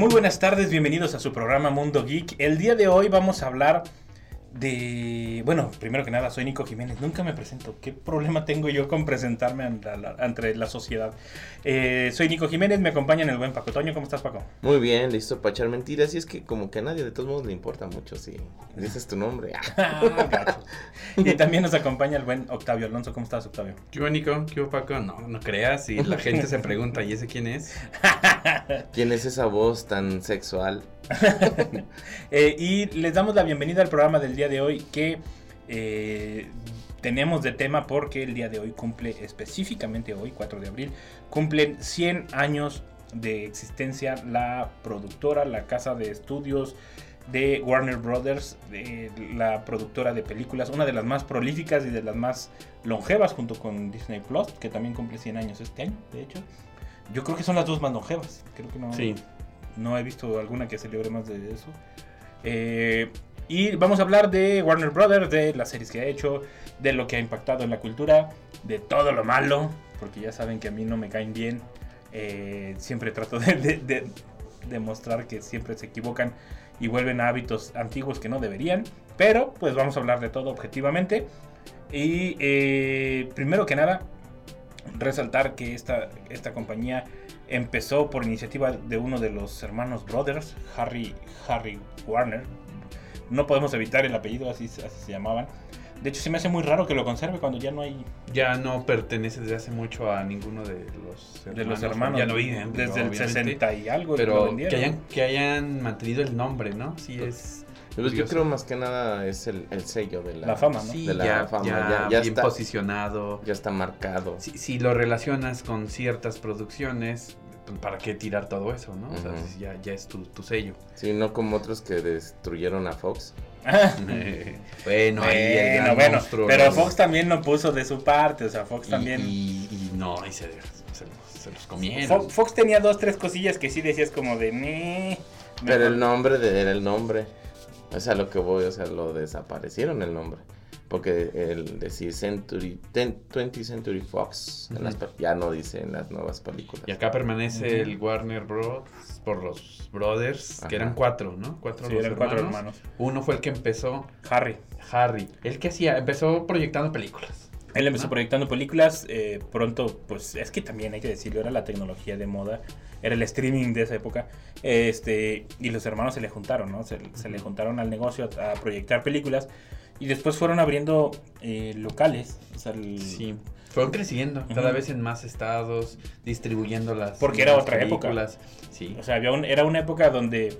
Muy buenas tardes, bienvenidos a su programa Mundo Geek. El día de hoy vamos a hablar de... Bueno, primero que nada, soy Nico Jiménez. Nunca me presento. ¿Qué problema tengo yo con presentarme ante la, ante la sociedad? Eh, soy Nico Jiménez, me acompaña en el buen Paco Toño. ¿Cómo estás, Paco? Muy bien, listo para echar mentiras. Y es que como que a nadie de todos modos le importa mucho si dices tu nombre. Ah, y también nos acompaña el buen Octavio Alonso. ¿Cómo estás, Octavio? ¿Qué hubo, Nico? ¿Qué hubo, Paco? No, no creas. Y la gente se pregunta, ¿y ese quién es? ¿Quién es esa voz tan sexual? Eh, y les damos la bienvenida al programa del día de hoy que eh, tenemos de tema porque el día de hoy cumple específicamente hoy, 4 de abril, cumplen 100 años de existencia la productora, la casa de estudios de Warner Brothers, la productora de películas, una de las más prolíficas y de las más longevas junto con Disney Plus, que también cumple 100 años este año, de hecho. Yo creo que son las dos más longevas, creo que Sí. No he visto alguna que celebre más de eso. Eh, y vamos a hablar de Warner Brothers, de las series que ha hecho, de lo que ha impactado en la cultura, de todo lo malo, porque ya saben que a mí no me caen bien. Eh, siempre trato de demostrar que siempre se equivocan y vuelven a hábitos antiguos que no deberían. Pero pues vamos a hablar de todo objetivamente. Y eh, primero que nada, resaltar que esta, esta compañía empezó por iniciativa de uno de los hermanos Brothers, Harry, Harry Warner. No podemos evitar el apellido, así, así se llamaban. De hecho, se me hace muy raro que lo conserve cuando ya no hay Ya no pertenece desde hace mucho a ninguno de los hermanos. de los hermanos. Ya no viven. digo, Desde el obviamente. 60 y algo. Pero vendieron. que hayan, que hayan mantenido el nombre, ¿no? Sí es... Pues yo curioso. creo más que nada es el, el sello de la, La fama, ¿no? Sí, de la ya, fama, ya, ya- ya bien está. posicionado. Ya está marcado. Si, si lo relacionas con ciertas producciones, ¿para qué tirar todo eso, no? O sea, ya, ya es tu, tu sello. Sí, no como otros que destruyeron a Fox. Bueno, ahí el Bueno, gran bueno, monstruo, pero ¿no? Fox también no puso de su parte, o sea, Fox Y- también... Y, y no, y se, se los, se los comieron. Fo- Fox tenía dos, tres cosillas que sí decías como de... Pero el nombre de, era el nombre. O sea, lo que voy, o sea, lo desaparecieron el nombre. Porque el decir Century, 10 20th Century Fox en las ya no dice en las nuevas películas. Y acá permanece el Warner Bros. por los Brothers, Ajá. que eran cuatro, ¿no? Cuatro Sí, los eran cuatro hermanos. Uno fue el que empezó, Harry. Harry. El que hacía, empezó proyectando películas. Él empezó Ah. proyectando películas, eh, pronto, pues es que también hay que decirlo, era la tecnología de moda, era el streaming de esa época, este, y los hermanos se le juntaron, ¿no? Se, se le juntaron al negocio a, a proyectar películas, y después fueron abriendo eh, locales, o sea, el- Sí. Fueron creciendo, cada vez en más estados, distribuyendo las Porque era las otra época. películas. Sí. o sea, había un- era una época donde,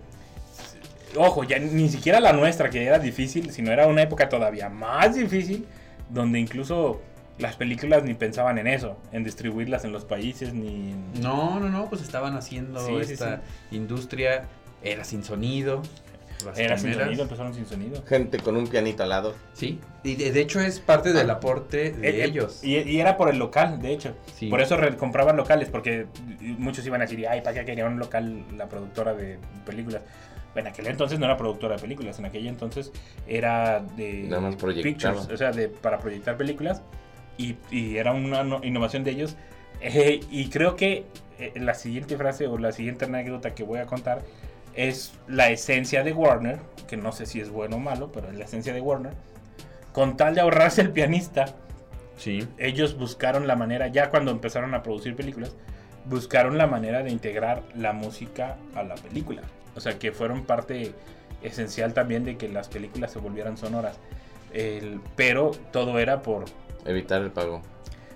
ojo, ya ni siquiera la nuestra, que era difícil, sino era una época todavía más difícil, donde incluso las películas ni pensaban en eso, en distribuirlas en los países, ni... en- No, no, no, pues estaban haciendo Sí, sí, esta industria, era sin sonido. Las Era sin primeras. sonido, empezaron sin sonido. Gente con un pianito al lado. Sí, y de, de hecho es parte del aporte de Eh, eh, ellos. Y, y era por el local, de hecho. Sí. Por eso re- compraban locales, porque muchos iban a decir, ay, ¿para qué quería un local la productora de películas? En aquel entonces no era productora de películas, en aquel entonces era de Nada más proyectaba. pictures, o sea, de, para proyectar películas. Y, y era una no- innovación de ellos. Eh, y creo que eh, la siguiente frase o la siguiente anécdota que voy a contar es la esencia de Warner, que no sé si es bueno o malo, pero es la esencia de Warner. Con tal de ahorrarse el pianista, Sí. ellos buscaron la manera, ya cuando empezaron a producir películas, buscaron la manera de integrar la música a la película. O sea, que fueron parte esencial también de que las películas se volvieran sonoras. El- pero todo era por Evitar el pago.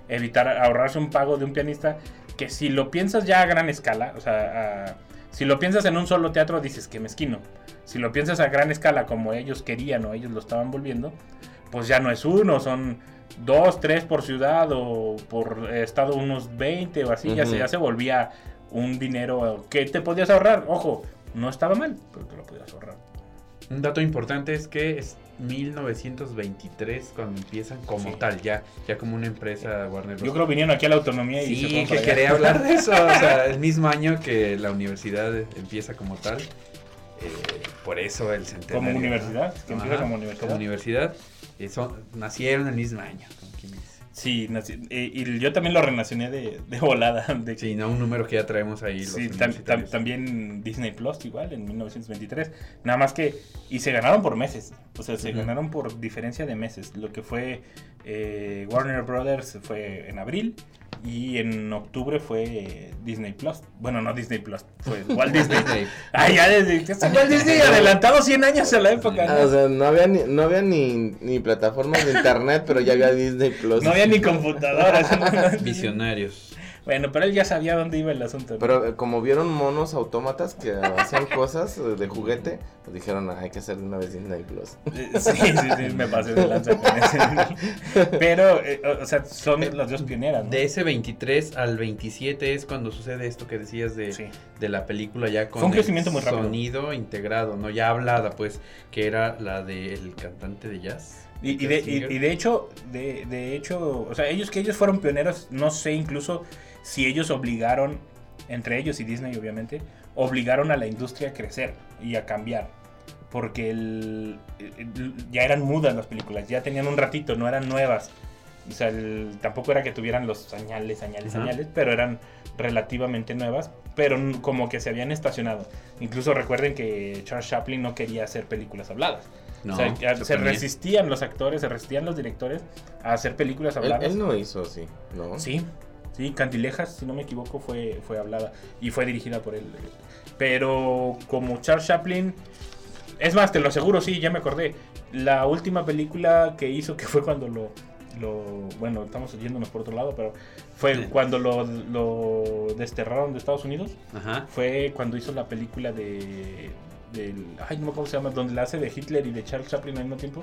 evitar ahorrarse un pago de un pianista que si lo piensas ya a gran escala, o sea, a- si lo piensas en un solo teatro dices que mezquino. Si lo piensas a gran escala como ellos querían o ellos lo estaban volviendo, pues ya no es uno, son dos, tres por ciudad o por estado unos 20 o así, ya, se, ya se volvía un dinero que te podías ahorrar. Ojo, no estaba mal, pero te lo podías ahorrar. Un dato importante es que es 1923 cuando empiezan como Sí. tal, ya, ya como una empresa Warner Bros. Yo creo que vinieron aquí a la autonomía y se Sí, fueron que quería hablar de eso. O sea, el mismo año que la universidad empieza como tal. eh, por eso el centenario. Como universidad, que empieza como universidad. Como universidad. eh, son- nacieron el mismo año, como quien dice. Sí, nací- eh, y yo también lo renacioné de, de volada. De Sí, no un número que ya traemos ahí. Sí, tam- tam- también Disney Plus igual en 1923. Nada más que y se ganaron por meses, o sea, se ganaron por diferencia de meses. Lo que fue eh, Warner Brothers fue en abril y en octubre fue Disney Plus. Bueno, no Disney Plus, fue Walt Disney. Ah, ya desde Walt Disney adelantado 100 años a la época. Ah, ¿no? o sea, no había ni, no había ni, ni plataformas de internet, pero ya había Disney Plus. No había ni computadoras. Visionarios. Bueno, pero él ya sabía dónde iba el asunto. ¿no? Pero eh, como vieron monos autómatas que hacían cosas eh, de juguete, pues dijeron, "Ah, hay que hacer de una vez Disney Plus. Eh, Sí, sí, sí, me pasé de lanza con ese. Pero, eh, o sea, son las dos pioneras, ¿no? De ese 23 al 27 es cuando sucede esto que decías de, Sí. de la película ya con Fue un el crecimiento muy rápido. sonido integrado, ¿no? Ya hablada, pues, que era la del cantante de jazz. Y, y de, y- y de hecho, de, de hecho, o sea, ellos que ellos fueron pioneros, no sé incluso si ellos obligaron, entre ellos y Disney obviamente, obligaron a la industria a crecer y a cambiar. Porque el- el- ya eran mudas las películas, ya tenían un ratito, no eran nuevas. O sea, el- tampoco era que tuvieran los señales, señales, Ajá. señales, pero eran relativamente nuevas, pero como que se habían estacionado. Incluso recuerden que Charles Chaplin no quería hacer películas habladas. No, o sea, se también. resistían los actores, se resistían los directores a hacer películas Él, habladas. él no hizo así, ¿no? Sí, sí, Cantilejas, si no me equivoco, fue, fue hablada y fue dirigida por él. Pero como Charles Chaplin, es más, te lo aseguro, sí, ya me acordé. La última película que hizo, que fue cuando lo, lo bueno, estamos yéndonos por otro lado, pero fue Sí. cuando lo, lo desterraron de Estados Unidos, Ajá. fue cuando hizo la película de... Del, ay, no me acuerdo cómo se llama, donde la hace de Hitler y de Charles Chaplin al mismo tiempo.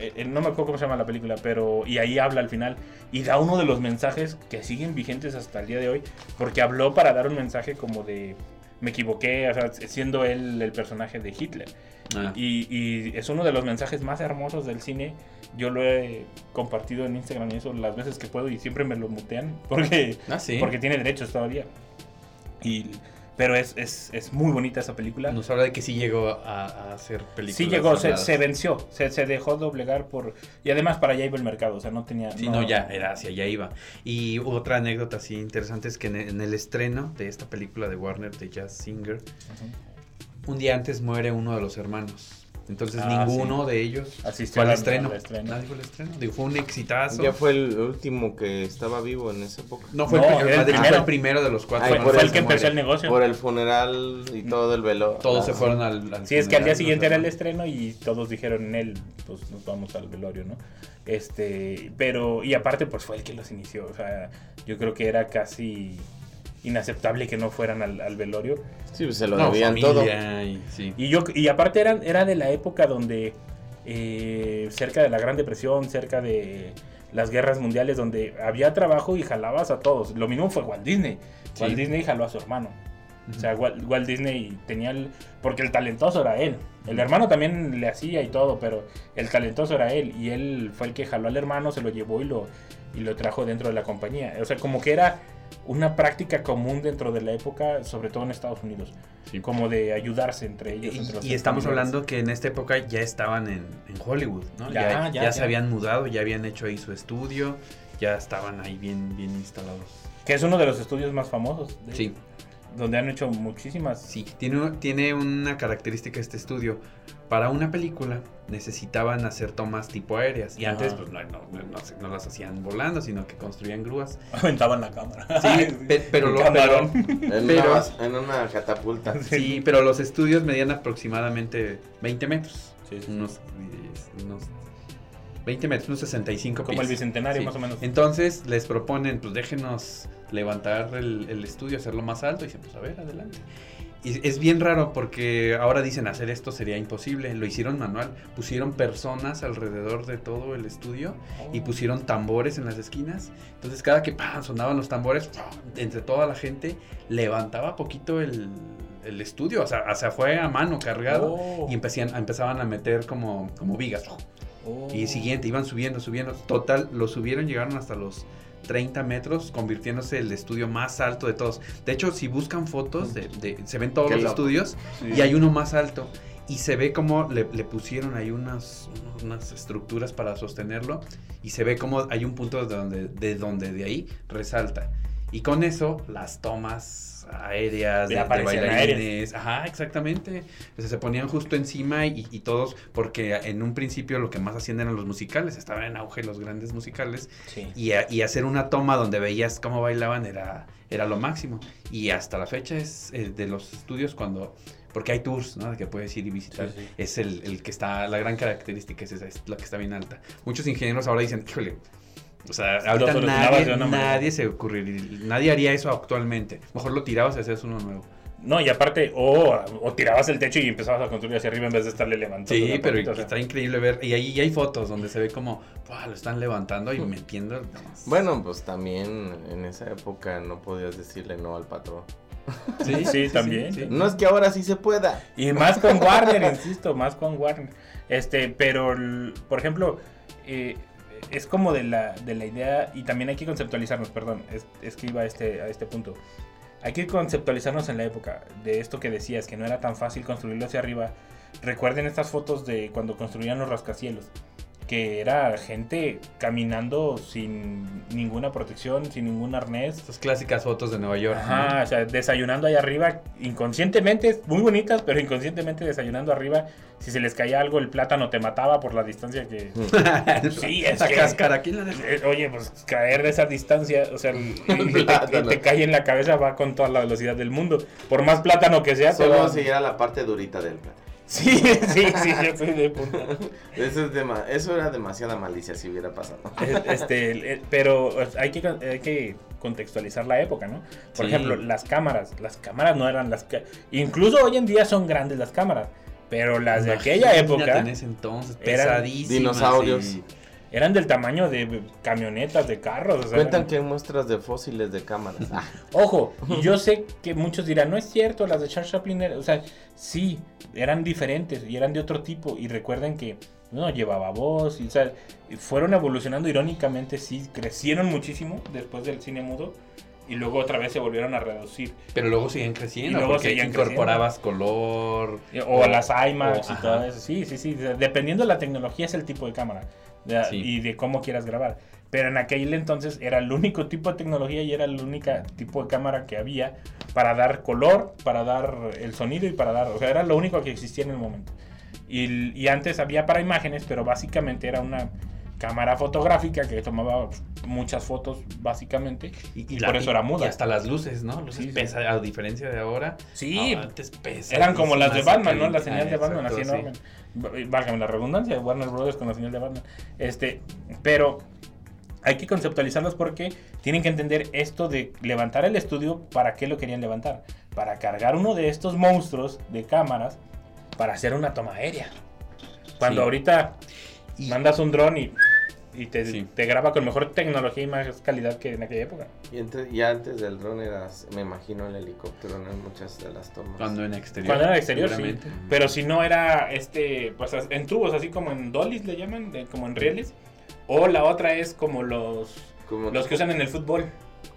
Eh, eh, no me acuerdo cómo se llama la película, pero. Y ahí habla al final. Y da uno de los mensajes que siguen vigentes hasta el día de hoy. Porque habló para dar un mensaje como de. Me equivoqué, o sea, siendo él el personaje de Hitler. Ah. Y, y es uno de los mensajes más hermosos del cine. Yo lo he compartido en Instagram y eso las veces que puedo y siempre me lo mutean. Porque, Ah, sí. porque tiene derechos todavía. Y, pero es, es, es muy bonita esa película. Nos habla de que sí llegó a, a hacer películas. Sí llegó, se, venció, se, se dejó doblegar por... Y además para allá iba el mercado, o sea, no tenía... Sí, no, ya, era hacia allá iba. Y otra anécdota así interesante es que en el, en el estreno de esta película de Warner de Jazz Singer, un día antes muere uno de los hermanos. Entonces Ah, ninguno de ellos Asistió fue al estreno. al estreno. Nadie fue al estreno. Digo, fue un exitazo. Ya fue el último que estaba vivo en esa época. No fue No, el, primero, fue el primero de los cuatro. Ay, Fue, el que muere. empezó el negocio. Por el funeral y todo el velo. Todos la- se fueron al, al Sí, es que al día siguiente era el estreno y todos dijeron en él, pues nos vamos al velorio, ¿no? Este, pero, y aparte, pues fue el que los inició, o sea, yo creo que era casi inaceptable que no fueran al, al velorio. Sí, pues se lo No, debían familia todo. y- sí. Y yo y aparte eran, era de la época donde eh, cerca de la Gran Depresión, cerca de las guerras mundiales, donde había trabajo y jalabas a todos. Lo mismo fue Walt Disney. Sí. Walt Disney jaló a su hermano. O sea, Walt, Walt Disney tenía el... Porque el talentoso era él. El hermano también le hacía y todo, pero el talentoso era él. Y él fue el que jaló al hermano, se lo llevó y lo, y lo trajo dentro de la compañía. O sea, como que era una práctica común dentro de la época, sobre todo en Estados Unidos. Sí. Como de ayudarse entre ellos. entre los Y, y estamos hablando que en esta época ya estaban en, en Hollywood, ¿no? Ya, Ya, ya, ya se ya. habían mudado, ya habían hecho ahí su estudio, ya estaban ahí bien, bien instalados. Que es uno de los estudios más famosos. de- Sí, Donde han hecho muchísimas. sí. Tiene, un- tiene una característica este estudio. Para una película necesitaban hacer tomas tipo aéreas. Y Ajá. antes pues no, no, no- las hacían volando, sino que construían grúas. Aventaban la cámara. Sí, pe- pero, lo, pero- En, Pero- una, en una catapulta. sí, pero los estudios medían aproximadamente 20 metros. Sí, sí. Unos, unos 20 metros, unos 65 Como el bicentenario, Sí. más o menos. Entonces les proponen, pues déjenos levantar el, el estudio, hacerlo más alto. Y dicen, pues a ver, adelante. Y es bien raro porque ahora dicen hacer esto sería imposible. Lo hicieron manual. Pusieron personas alrededor de todo el estudio y pusieron tambores en las esquinas. Entonces cada que ¡pam! sonaban los tambores, ¡pam! entre toda la gente levantaba poquito el, el estudio. O sea, o sea, fue a mano cargado Oh. y empecían, empezaban a meter como, como vigas. Oh. Y siguiente, iban subiendo, subiendo. Total, lo subieron, llegaron hasta los 30 metros, convirtiéndose el estudio más alto de todos. De hecho, si buscan fotos, de, de- se ven todos Qué los loco. estudios Sí. y hay uno más alto. Y se ve como le, le pusieron ahí unas, unas estructuras para sostenerlo. Y se ve como hay un punto de donde de, donde de ahí resalta. Y con eso, las tomas aéreas, de, bailarines. Ajá, exactamente. O sea, se ponían justo encima y, y todos, porque en un principio lo que más hacían eran los musicales, estaban en auge los grandes musicales. Sí. Y, a- y hacer una toma donde veías cómo bailaban era, era lo máximo. Y hasta la fecha es eh, de los estudios cuando... Porque hay tours, ¿no? Que puedes ir y visitar. Sí, sí. Es el, el que está... La gran característica es esa, es la que está bien alta. Muchos ingenieros ahora dicen, híjole... O sea, ahorita nadie, de una manera. nadie se ocurriría... Nadie haría eso actualmente. Mejor lo tirabas y hacías uno nuevo. No, y aparte, o, o tirabas el techo y empezabas a construir hacia arriba en vez de estarle levantando. Sí, pero patita, o sea. está increíble ver. Y ahí hay fotos donde se ve como... lo están levantando y metiendo... Bueno, pues también en esa época no podías decirle no al patrón. Sí, Sí, también. No es que ahora sí se pueda. Y más con Warner, insisto, más con Warner. Este, pero, por ejemplo, eh, es como de la, de la idea, y también hay que conceptualizarnos, perdón, es, es que iba a este, a este punto. Hay que conceptualizarnos en la época de esto que decías, que no era tan fácil construirlo hacia arriba. Recuerden estas fotos de cuando construían los rascacielos, que era gente caminando sin ninguna protección, sin ningún arnés, Esas clásicas fotos de Nueva York. ¿no? Ajá, o sea, desayunando ahí arriba, inconscientemente, muy bonitas, pero inconscientemente desayunando arriba. Si se les caía algo, el plátano te mataba por la distancia que. Sí, es Esa que- cáscara, ¿quién la? Eh, Oye, pues caer de esa distancia, o sea, y que te, Plátano. que te cae en la cabeza va con toda la velocidad del mundo. Por más plátano que sea, te Solo va- si era la parte durita del plátano. Sí, sí, sí, yo soy de punta. Eso, es dema- eso era demasiada malicia si hubiera pasado. Este, pero hay que, hay que contextualizar la época, ¿no? Por Sí. ejemplo, las cámaras. Las cámaras no eran las que... Incluso hoy en día son grandes las cámaras. Pero las de aquella época En ese entonces, eran pesadísimas. dinosaurios. y- eran del tamaño de camionetas, de carros. o sea, Cuentan eran- que hay muestras de fósiles de cámaras. Ah, Ojo, y yo sé que muchos dirán, no es cierto, las de Charles Chaplin, eran-". o sea, sí, eran diferentes y eran de otro tipo. Y recuerden que no llevaba voz, y, o sea, fueron evolucionando irónicamente, sí, crecieron muchísimo después del cine mudo. Y luego otra vez se volvieron a reducir. Pero luego siguen creciendo. Y luego porque seguían incorporabas color. O, las IMAX o- y ajá. todo eso. Sí, sí, sí. de- Dependiendo de la tecnología es el tipo de cámara. Sí. Y de cómo quieras grabar. Pero en aquel entonces era el único tipo de tecnología y era el único tipo de cámara que había para dar color, para dar el sonido y para dar... O sea, era lo único que existía en el momento. Y, y antes había para imágenes, pero básicamente era una cámara fotográfica que tomaba muchas fotos, básicamente. Y, la- por eso era muda. Y hasta las luces, ¿no? Luces Sí, sí. pesa, a diferencia de ahora. Sí, antes. Eran como las de Batman, ¿no? La Ah, señal de Batman, así enorme. Válgame la redundancia, Warner Brothers con la señal de Batman. Este, pero hay que conceptualizarlos porque tienen que entender esto de levantar el estudio, ¿para qué lo querían levantar? Para cargar uno de estos monstruos de cámaras para hacer una toma aérea. Cuando Sí. ahorita Y- mandas un dron y, y te, Sí. te graba con mejor tecnología y más calidad que en aquella época. y, entre- y antes del dron era, me imagino, el helicóptero en muchas de las tomas. Cuando en exterior. Cuando era exterior, sí. Pero si no era este, pues as- en tubos, así como en dollies le llaman, de- como en rieles. O la otra es como los, Como los que usan en el fútbol,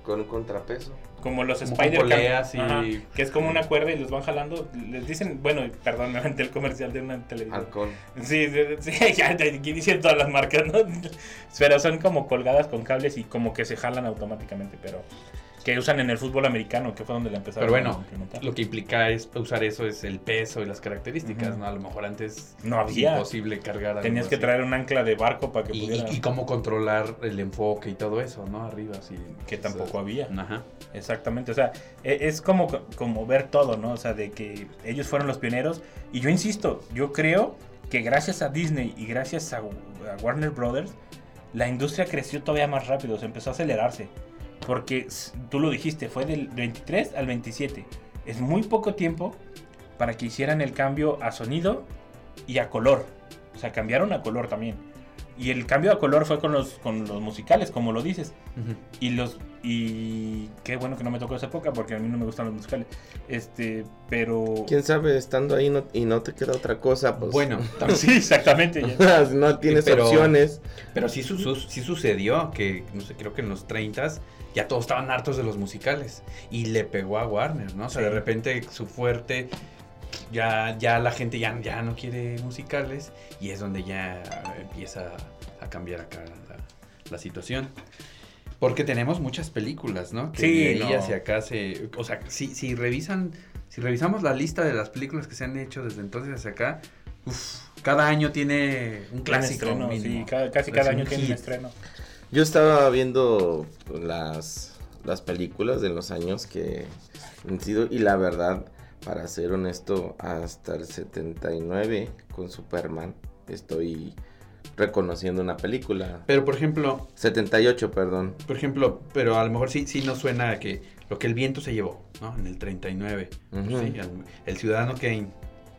con un contrapeso. Como los Como Spider poleas y- Ajá, que es como una cuerda y los van jalando. Les dicen, bueno, perdón, me aventé el comercial de una televisión. Halcón. Sí, sí, sí, ya, ya, aquí dicen todas las marcas, ¿no? Pero son como colgadas con cables y como que se jalan automáticamente, pero que usan en el fútbol americano, que fue donde la empezaron Pero a bueno, implementar. lo que implica es usar eso es el peso y las características. ¿no? A lo mejor antes No había. imposible cargar Tenías que así. traer un ancla de barco para que y, pudiera... y- y cómo controlar el enfoque y todo eso, ¿no? Arriba, así. que tampoco había. Ajá. Exactamente, o sea, e- es como, como ver todo, ¿no? O sea, de que ellos fueron los pioneros. Y yo insisto, yo creo que gracias a Disney y gracias a, a Warner Brothers, la industria creció todavía más rápido, se empezó a acelerarse. Porque tú lo dijiste, fue del 23 al 27. es muy poco tiempo para que hicieran el cambio a sonido y a color. O sea, cambiaron a color también. Y el cambio a color fue con los, con los musicales, como lo dices. Y los y qué bueno que no me tocó esa época porque a mí no me gustan los musicales. Este, pero Quién sabe, estando ahí no- y no te queda otra cosa, pues. Bueno, sí, exactamente. no tienes Pero- opciones. pero sí, su- su- sí sucedió que, no sé, creo que en los 30 ya todos estaban hartos de los musicales. Y le pegó a Warner, ¿no? O sea, Sí. de repente su fuerte, ya, ya la gente ya, ya no quiere musicales. Y es donde ya empieza a cambiar acá la, la situación. Porque tenemos muchas películas, ¿no? Que Sí, de ahí no. hacia acá se... O sea, si, si revisan... Si revisamos la lista de las películas que se han hecho desde entonces hacia acá, uf, cada año tiene un Un clásico. estreno, mínimo. sí, cada- casi cada año tiene un estreno. Yo estaba viendo las, las películas de los años que han sido y la verdad, para ser honesto, hasta el 79 con Superman estoy reconociendo una película. Pero por ejemplo, 78, perdón. por ejemplo, pero a lo mejor sí, sí nos suena a que lo que el viento se llevó, ¿no? En el 39. Ujú. Sí, el, el ciudadano Kane.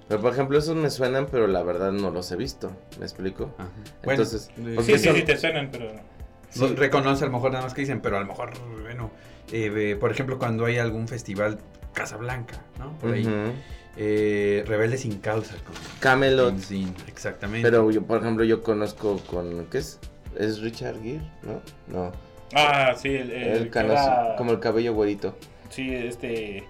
Pero por ejemplo, esos me suenan, pero la verdad no los he visto. ¿Me explico? Ajá. Entonces, porque Sí, sí, sí, te suenan, pero... no reconoce a lo mejor nada más que dicen, pero a lo mejor, bueno, eh, por ejemplo, cuando hay algún festival Casablanca, ¿no? Por ahí. Eh, Rebelde sin causa. Con Camelot. Dean, exactamente. Pero yo, por ejemplo, yo conozco con. ¿Qué es? ¿Es Richard Gere? ¿No? No. Ah, sí, el, el El que canoso, era- como el cabello güerito. Sí, este...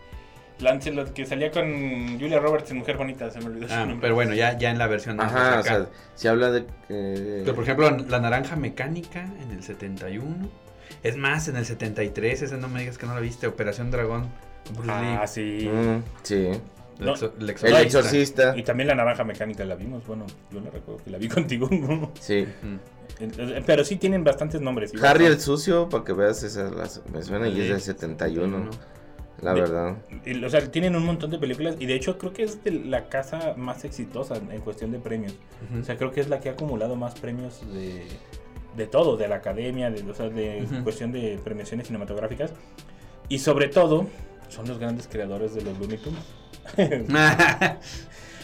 Lancelot, que salía con Julia Roberts en Mujer Bonita, se me olvidó su Ah, nombre. pero bueno, ya, ya en la versión Ajá, o sea, se habla de. eh, Pero por ejemplo, la naranja mecánica en el 71. Es más, en el 73, ese no me digas que no la viste, Operación Dragón. Ah, Lee. sí. mm, sí. El No, exo- el El exorcista. Y también la naranja mecánica la vimos, bueno, yo la recuerdo que la vi contigo. Sí. Mm. Pero sí tienen bastantes nombres. igual. Harry el sucio, para que veas, esas las, me suena y es del 71. La De- verdad. Y, O sea, tienen un montón de películas y de hecho creo que es de la casa más exitosa en cuestión de premios. O sea, creo que es la que ha acumulado más premios de, de todo, de la academia, de, o sea, de Ujú. cuestión de premiaciones cinematográficas. Y sobre todo, son los grandes creadores de los Looney Tunes.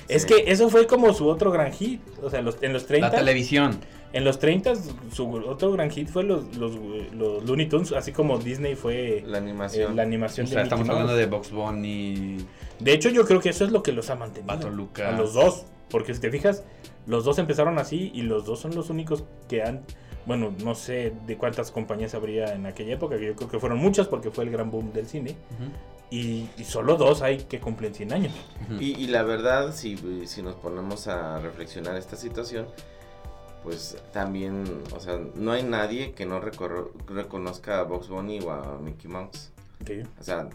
Es Sí. que eso fue como su otro gran hit. O sea, los, en los 30. la televisión. En los 30 su otro gran hit fue los, los, los Looney Tunes, así como Disney fue La eh, animación. la O animación sea, de estamos Mickey Mouse. hablando de Box Bunny. De hecho, yo creo que eso es lo que los ha mantenido. Pato Lucas. A los dos. Porque si te fijas, los dos empezaron así y los dos son los únicos que han. Bueno, no sé de cuántas compañías habría en aquella época, que yo creo que fueron muchas porque fue el gran boom del cine. Ujú, Y, y solo dos hay que cumplen 100 años. Y, y la verdad, si, si nos ponemos a reflexionar esta situación, pues también, o sea, no hay nadie que no recorro- reconozca a Box Bunny o a Mickey Mouse. O sea,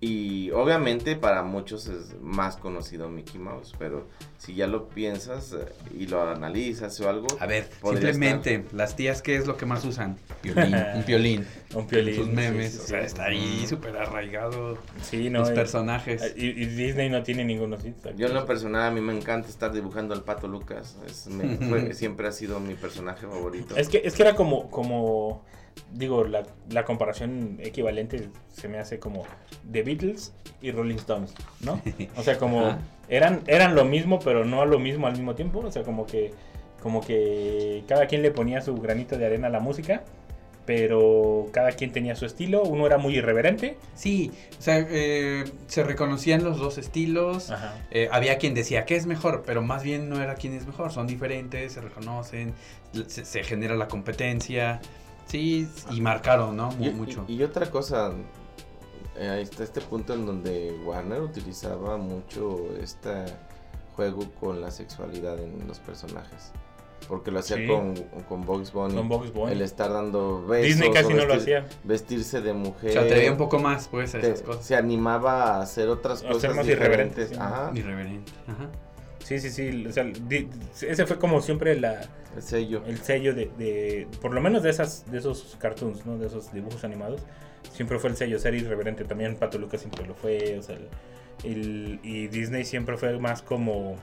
y obviamente para muchos es más conocido Mickey Mouse, pero si ya lo piensas eh, y lo analizas o algo, A ver, simplemente, las tías, ¿qué es lo que más usan? Piolín, un piolín. Un piolín. Sus sí, memes, sí, o sí. sea, está ahí Mm. súper arraigado Sí, no. los personajes. Y, y Disney no tiene ninguno así. Yo en lo personal a mí me encanta estar dibujando al pato Lucas. Es- me- fue- siempre ha sido mi personaje favorito. Es que, es que era como, como digo, la, la comparación equivalente se me hace como The Beatles y Rolling Stones, ¿no? O sea, como Ajá. eran, eran lo mismo, pero no lo mismo al mismo tiempo. O sea, como que, como que cada quien le ponía su granito de arena a la música, pero cada quien tenía su estilo. Uno era muy irreverente. Sí, o sea, eh, se reconocían los dos estilos. Ajá. Eh, había quien decía que es mejor, pero más bien no era quién es mejor. Son diferentes, se reconocen, se, se genera la competencia. Sí, y marcaron, ¿no? Mu- Y, mucho. y- y otra cosa, eh, ahí está este punto en donde Warner utilizaba mucho este juego con la sexualidad en los personajes. Porque lo hacía Sí. con, con Bugs Bunny. Con Bugs Bunny. El estar dando besos. Disney casi no lo hacía. Vestirse de mujer. se atrevía un poco más, pues, a Te- esas cosas. se animaba a hacer otras A ser cosas más diferentes. irreverente, sí. Ajá. Irreverente. Ajá. Sí, sí, sí. O sea, di- ese fue como siempre la, El sello. el sello de, de- por lo menos de esas de esos cartoons no de esos dibujos animados siempre fue el sello ser irreverente también Pato Lucas siempre lo fue o sea el, el- y Disney siempre fue más como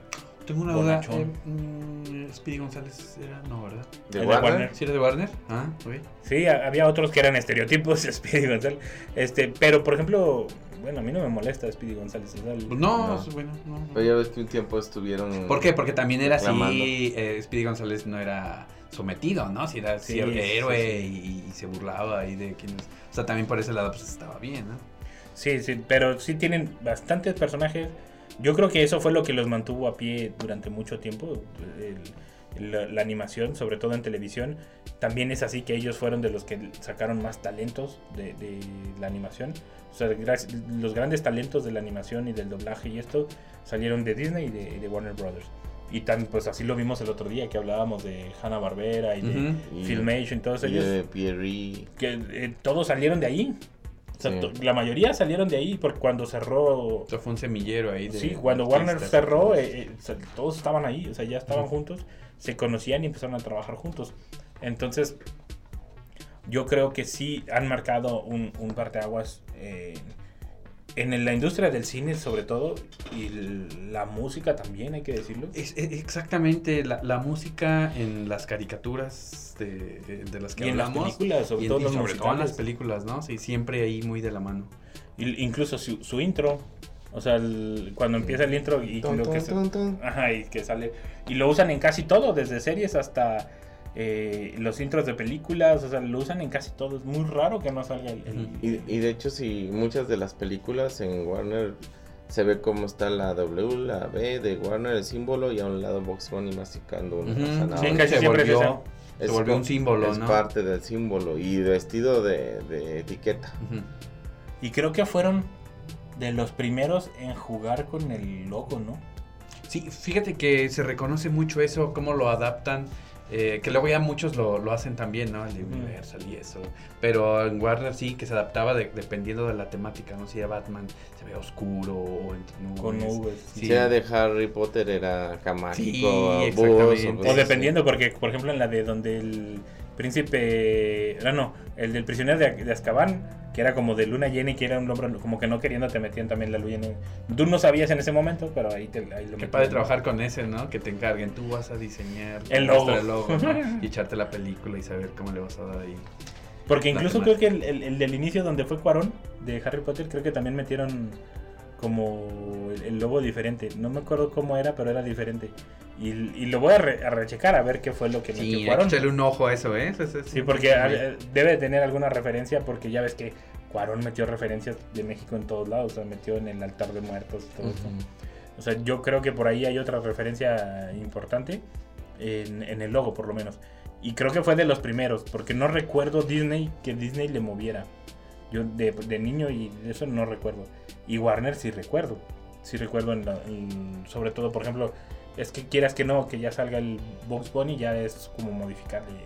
Tengo una duda. Eh, mm, Speedy González era, no, ¿verdad? ¿De de Warner? Warner. ¿Sí era de Warner? Ah, ok. sí ha- había otros que eran estereotipos Speedy González este pero por ejemplo bueno, a mí no me molesta Speedy González. el- Pues no, No. es bueno, no, no. Pero ya ves que un tiempo estuvieron... ¿Por qué? Porque también era así, eh, Speedy González no era sometido, ¿no? Si era Sí, héroe sí. Y, y se burlaba ahí de quienes... O sea, también por ese lado pues estaba bien, ¿no? Sí, sí, pero sí tienen bastantes personajes. Yo creo que eso fue lo que los mantuvo a pie durante mucho tiempo. el- la, la animación, sobre todo en televisión. También es así que ellos fueron de los que sacaron más talentos de, de la animación. O sea, los grandes talentos de la animación y del doblaje y esto salieron de Disney y de, de Warner Brothers. Y tan, pues así lo vimos el otro día que hablábamos de Hanna Barbera y de Ujú. Y- Filmation, todos y ellos de Pierre que eh, todos salieron de ahí. O sea, Sí. to- la mayoría salieron de ahí porque cuando cerró. O sea, fue un semillero ahí de... Sí, cuando de Warner cerró, eh, eh, todos estaban ahí, o sea, ya estaban juntos, se conocían y empezaron a trabajar juntos. Entonces, yo creo que sí han marcado un, un parteaguas eh, en la industria del cine, sobre todo, y la música también, hay que decirlo. Es, es- exactamente, la, la música en las caricaturas de, de- de las que Y en las hablamos. películas, sobre y en- todo y los sobre todo en las películas, ¿no? Sí, siempre ahí muy de la mano. Incluso su, su intro, o sea, el- cuando empieza el intro y lo que. Ajá, y que sale. Y lo usan en casi todo, desde series hasta eh, los intros de películas. O sea, lo usan en casi todo. Es muy raro que no salga el. el- Y, y de hecho, si muchas de las películas en Warner se ve cómo está la W, la B de Warner, el símbolo, y a un lado Box Bunny masticando una Ujú, zanahoria. Sí, casi se siempre es volvió, esa. se Es volvió un símbolo, Es ¿no? parte del símbolo y vestido de, de etiqueta. Y creo que fueron de los primeros en jugar con el logo, ¿no? Sí, fíjate que se reconoce mucho eso, cómo lo adaptan. eh, que luego ya muchos lo, lo hacen también, ¿no? El. Universal y eso. Pero en Warner sí, que se adaptaba de- dependiendo de la temática, ¿no? Si era Batman, se ve oscuro o entre nubes. Con nubes. Sí. Si era de Harry Potter, era camágico, Sí, cosas O dependiendo, porque, por ejemplo, en la de donde el príncipe. No, no, el del prisionero de, de Azkaban, que era como de luna llena y que era un hombre como que no queriendo te metían también la luna llena. Tú no sabías en ese momento, pero ahí, te, ahí lo Qué padre trabajar con ese, ¿no? Que te encarguen. Tú vas a diseñar El logo. logo, ¿no? y echarte la película y saber cómo le vas a dar ahí. Porque incluso creo que el, el- el del inicio donde fue Cuarón de Harry Potter, creo que también metieron como el, el logo diferente. No me acuerdo cómo era, pero era diferente. Y, y lo voy a, re- a rechecar a ver qué fue lo que Sí, Cuarón. echarle un ojo a eso, ¿eh? Eso Sí, porque debe de tener alguna referencia, porque ya ves que Cuarón metió referencias de México en todos lados, o sea, metió en el altar de muertos y todo eso. O sea, yo creo que por ahí hay otra referencia importante en, en el logo, por lo menos. Y creo que fue de los primeros, porque no recuerdo Disney que Disney le moviera. Yo de, de niño y de eso no recuerdo. Y Warner sí recuerdo. Sí recuerdo, en la- en- sobre todo, por ejemplo, es que quieras que no, que ya salga el Box Bunny, ya es como modificarle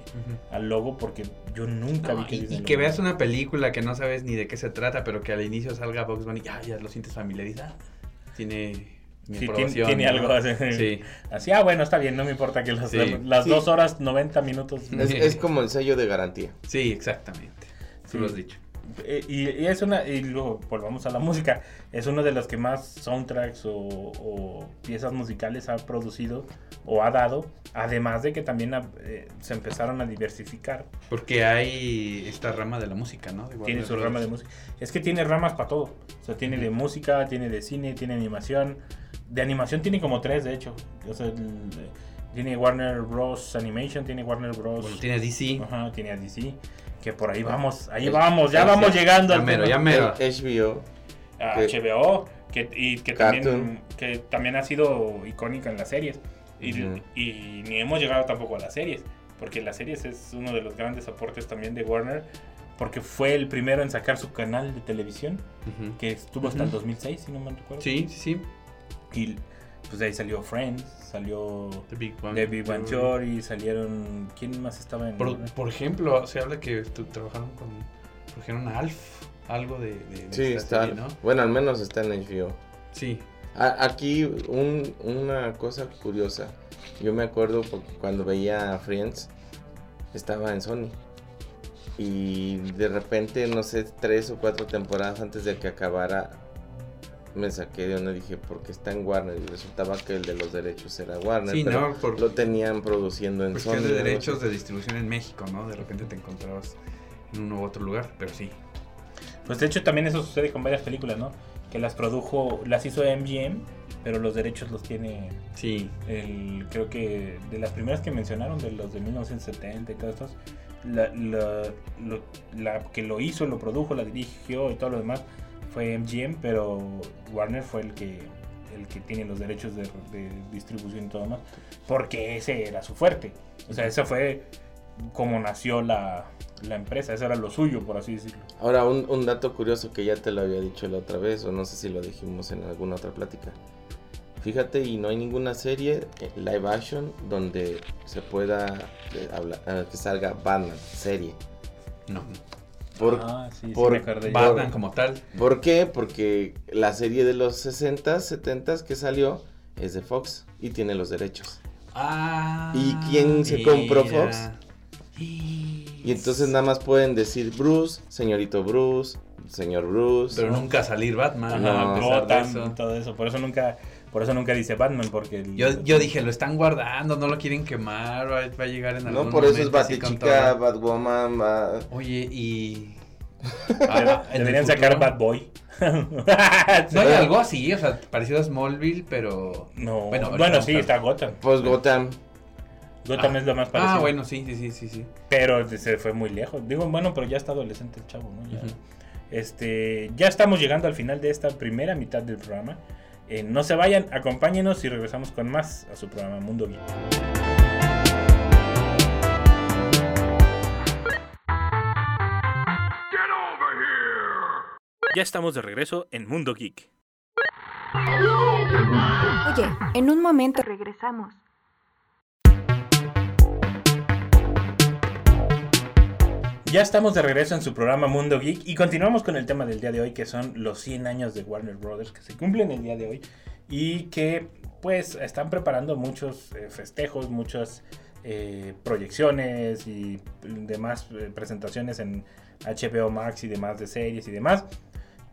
al logo, porque yo nunca No, vi que y, que veas una película que no sabes ni de qué se trata, pero que al inicio salga Box Bunny, ya, ya lo sientes familiarizado. Tiene mi Sí, tiene, tiene ¿no? algo así. Sí. Así, ah, bueno, está bien, no me importa que las, Sí. las Sí. dos horas, 90 minutos. Es, es como el sello de garantía. Sí, exactamente. Tú Sí. lo has dicho. Eh, Y, y es una, y luego volvamos a la música, es uno de los que más soundtracks o, o piezas musicales ha producido o ha dado, además de que también ha- eh, se empezaron a diversificar. Porque hay esta rama de la música, ¿no? De Tiene su rama de música. Es que tiene ramas para todo. O sea, tiene de música, tiene de cine, tiene animación. De animación tiene como tres, de hecho. O sea, el- tiene Warner Bros. Animation, tiene Warner Bros. Bueno, tiene DC. Ajá, tiene a DC. Que por ahí vamos, ahí vamos, ya vamos llegando ya al mero, ya mero. HBO, a que- HBO, que, y que también, Cartoon. que también ha sido icónica en las series. Y, ni hemos llegado tampoco a las series, porque las series es uno de los grandes aportes también de Warner, porque fue el primero en sacar su canal de televisión, que estuvo hasta el Ujú. 2006, si no me recuerdo. Sí, sí, sí. Y pues de ahí salió Friends, salió The Big Bang, The Big Bang Theory, salieron... ¿Quién más estaba en Por, ejemplo, se habla que tu- trabajaron con. Trajeron a Alf, algo de. de- de sí, esta está. serie, ¿no? Bueno, al menos está en HBO. Sí. A- Aquí un- una cosa curiosa. Yo me acuerdo porque cuando veía a Friends estaba en Sony. Y de repente, no sé, tres o cuatro temporadas antes de que acabara, me saqué de onda dije, ¿por qué está en Warner? Y resultaba que el de los derechos era Warner. Sí, pero ¿no? Por Lo tenían produciendo en cuestión Sony. de derechos de distribución en México, ¿no? De repente te encontrabas en uno u otro lugar, pero sí. Pues de hecho también eso sucede con varias películas, ¿no? Que las produjo, las hizo MGM, pero los derechos los tiene Sí. el, creo que de las primeras que mencionaron, de los de 1970 y todos estos, la, la- lo- la que lo hizo, lo produjo, la dirigió y todo lo demás fue MGM, pero Warner fue el que el que tiene los derechos de, de distribución y todo demás, porque ese era su fuerte. O sea, eso fue como nació la, la empresa, eso era lo suyo, por así decirlo. Ahora, un, un dato curioso que ya te lo había dicho la otra vez, o no sé si lo dijimos en alguna otra plática. Fíjate, y no hay ninguna serie eh, live action donde se pueda eh, hablar, eh, que salga Batman, serie. No. Por, Ah, sí, sí por- me acordé yo. Batman como tal. ¿Por qué? Porque la serie de los 60s, 70s que salió es de Fox y tiene los derechos. Ah. ¿Y quién se compró. Fox? Y entonces nada más pueden decir Bruce, señorito Bruce, señor Bruce. Pero nunca salir Batman. No, a pesar de Gotham eso. y todo eso. Por eso nunca, por eso nunca dice Batman, porque el- Yo, yo dije, lo están guardando, no lo quieren quemar, va, va a llegar en algún No, por eso es momento Batichica. Batwoman, Ba- Oye, y... Ah, deberían sacar Bad Boy. No hay algo así, o sea, parecido a Smallville, pero... No, Bueno, bueno, sí, está Gotham. pues Gotham. Gotham Ah. es lo más parecido. Ah, bueno, sí, sí, sí, sí. Pero se fue muy lejos. Digo, bueno, pero ya está adolescente el chavo, ¿no? Ya, este, ya estamos llegando al final de esta primera mitad del programa. Eh, no se vayan, acompáñenos y regresamos con más a su programa Mundo Geek. Ya estamos de regreso en Mundo Geek. Oye, en un momento regresamos. Ya estamos de regreso en su programa Mundo Geek y continuamos con el tema del día de hoy que son los 100 años de Warner Brothers que se cumplen el día de hoy y que pues están preparando muchos eh, festejos, muchas eh, proyecciones y demás eh, presentaciones en HBO Max y demás de series y demás.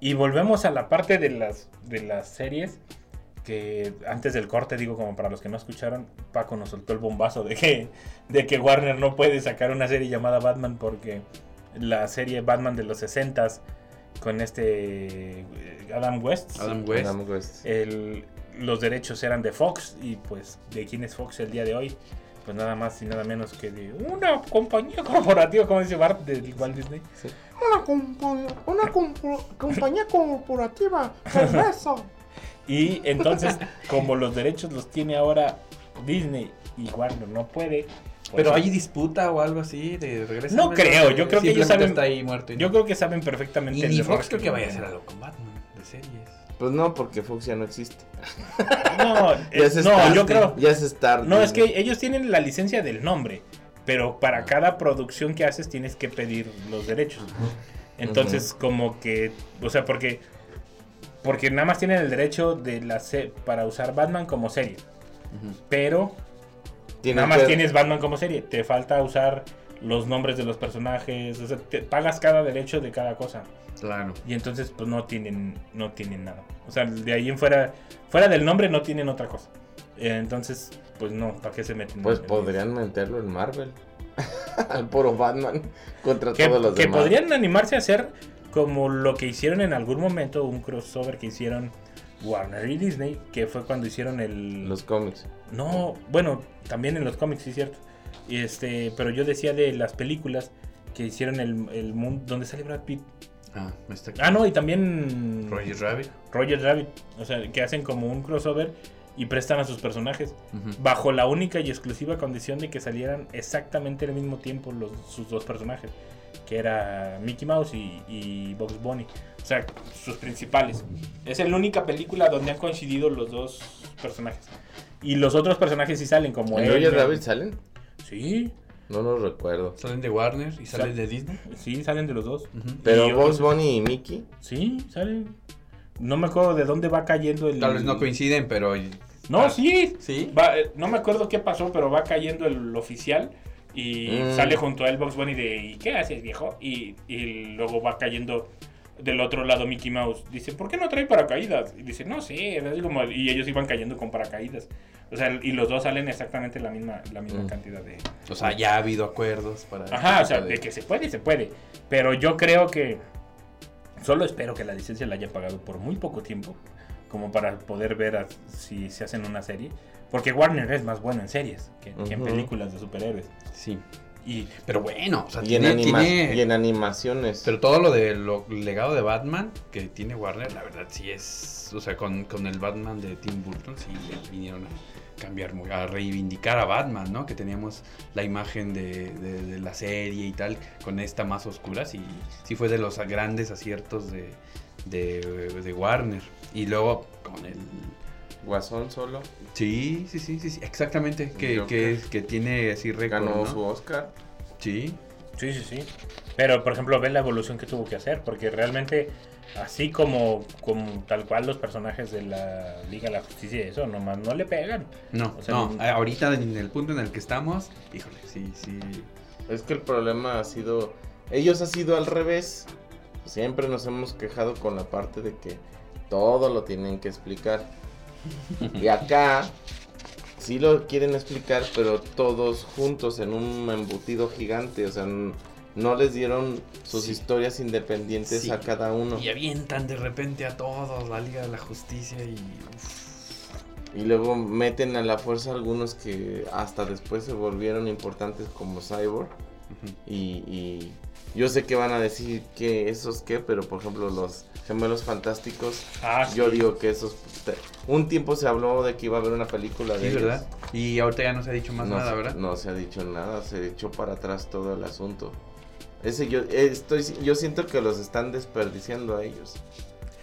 Y volvemos a la parte de las, de las series que antes del corte, digo como para los que no escucharon, Paco nos soltó el bombazo de que, de que Warner no puede sacar una serie llamada Batman porque la serie Batman de los 60s con este eh, Adam West, Adam West. Adam West. el- los derechos eran de Fox y pues de quién es Fox el día de hoy, pues nada más y nada menos que de una compañía corporativa, como dice Bart de Walt Disney. Una, compa- una compa- compañía corporativa cerveza. Y entonces, como los derechos los tiene ahora Disney y Warner no puede. pues, Pero hay disputa o algo así de regreso. No creo, yo creo que ellos saben- está ahí muerto. y Yo no. creo que saben perfectamente Y ni Fox creo que vaya a hacer algo con Batman de series. Pues no, porque Fox ya no existe. No, es- es no, Star, yo creo. Ya es Star. No, es que ellos tienen la licencia del nombre, pero para cada producción que haces tienes que pedir los derechos. Entonces, como que, o sea, porque porque nada más tienen el derecho de la para usar Batman como serie, pero nada más que- tienes Batman como serie, te falta usar los nombres de los personajes, o sea, te pagas cada derecho de cada cosa. Claro. Y entonces pues no tienen no tienen nada. O sea, de ahí en fuera fuera del nombre no tienen otra cosa. Entonces, pues no, ¿para qué se meten? Pues podrían meterlo en Marvel. Al puro Batman contra que, todos los que demás. podrían animarse a hacer como lo que hicieron en algún momento, un crossover que hicieron Warner y Disney, que fue cuando hicieron el... Los cómics. No, bueno, también en los cómics, sí, cierto. Este, pero yo decía de las películas que hicieron el, el mundo donde sale Brad Pitt. Ah, está aquí. Ah, no, y también Roger Rabbit. Roger Rabbit. O sea, que hacen como un crossover y prestan a sus personajes bajo la única y exclusiva condición de que salieran exactamente al mismo tiempo los, sus dos personajes, que era Mickey Mouse y, y Bugs Bunny. O sea, sus principales. Es la única película donde han coincidido los dos personajes. Y los otros personajes sí salen como ¿En él, Roger. Rabbit salen? Sí, No lo recuerdo. Salen de Warner y salen Sa- de Disney. sí, salen de los dos. Pero Bugs Bunny y Mickey. Sí, salen. No me acuerdo de dónde va cayendo el... Tal vez no coinciden, pero. No, Ah, sí. ¿Sí? Va, eh, no me acuerdo qué pasó, pero va cayendo el oficial y Mm. sale junto a él Box Bunny de ¿y qué haces, viejo? Y, y luego va cayendo del otro lado Mickey Mouse. Dice, ¿por qué no trae paracaídas? Y dice, no sé, así como- y ellos iban cayendo con paracaídas. O sea, y los dos salen exactamente la misma, la misma Mm. cantidad de... O sea, ya ha habido acuerdos para. Ajá, o sea, de- de que se puede, se puede. Pero yo creo que Solo espero que la licencia la haya pagado por muy poco tiempo, como para poder ver a- si se hacen una serie. Porque Warner es más bueno en series que, que en películas de superhéroes. Sí. Y Pero bueno, o sea, Y en, tiene, anima- tiene- y en animaciones. Pero todo lo del legado de Batman que tiene Warner, la verdad sí es. O sea, con, con el Batman de Tim Burton, sí le vinieron a cambiar, muy- a reivindicar a Batman, ¿no? Que teníamos la imagen de, de- de la serie y tal, con esta más oscura, sí, sí fue de los grandes aciertos de, de, de Warner. Y luego con el. Guasón solo Sí, sí, sí, sí, sí, exactamente. Que, que, que tiene así récord. ganó ¿no? su Oscar. Sí. Sí, sí, sí. Pero, por ejemplo, ve la evolución que tuvo que hacer, porque realmente, así como, como tal cual los personajes de la Liga de la Justicia y eso, nomás no le pegan. No, O sea, no, ni- ahorita en el punto en el que estamos, híjole, sí, sí. Es que el problema ha sido. Ellos ha sido al revés. Siempre nos hemos quejado con la parte de que todo lo tienen que explicar. Y acá sí lo quieren explicar, pero todos juntos en un embutido gigante. O sea, no les dieron sus Sí. historias independientes Sí. a cada uno. Y avientan de repente a todos la Liga de la Justicia y... uf. Y luego meten a la fuerza algunos que hasta después se volvieron importantes como Cyborg. Y yo sé que van a decir que esos qué, pero por ejemplo los gemelos fantásticos, Ah, yo sí. digo que esos... te- Un tiempo se habló de que iba a haber una película de Sí, ellos. ¿verdad? Y ahorita ya no se ha dicho más no, nada, se- ¿verdad? no se ha dicho nada, se echó para atrás todo el asunto. Ese yo estoy yo siento que los están desperdiciando a ellos.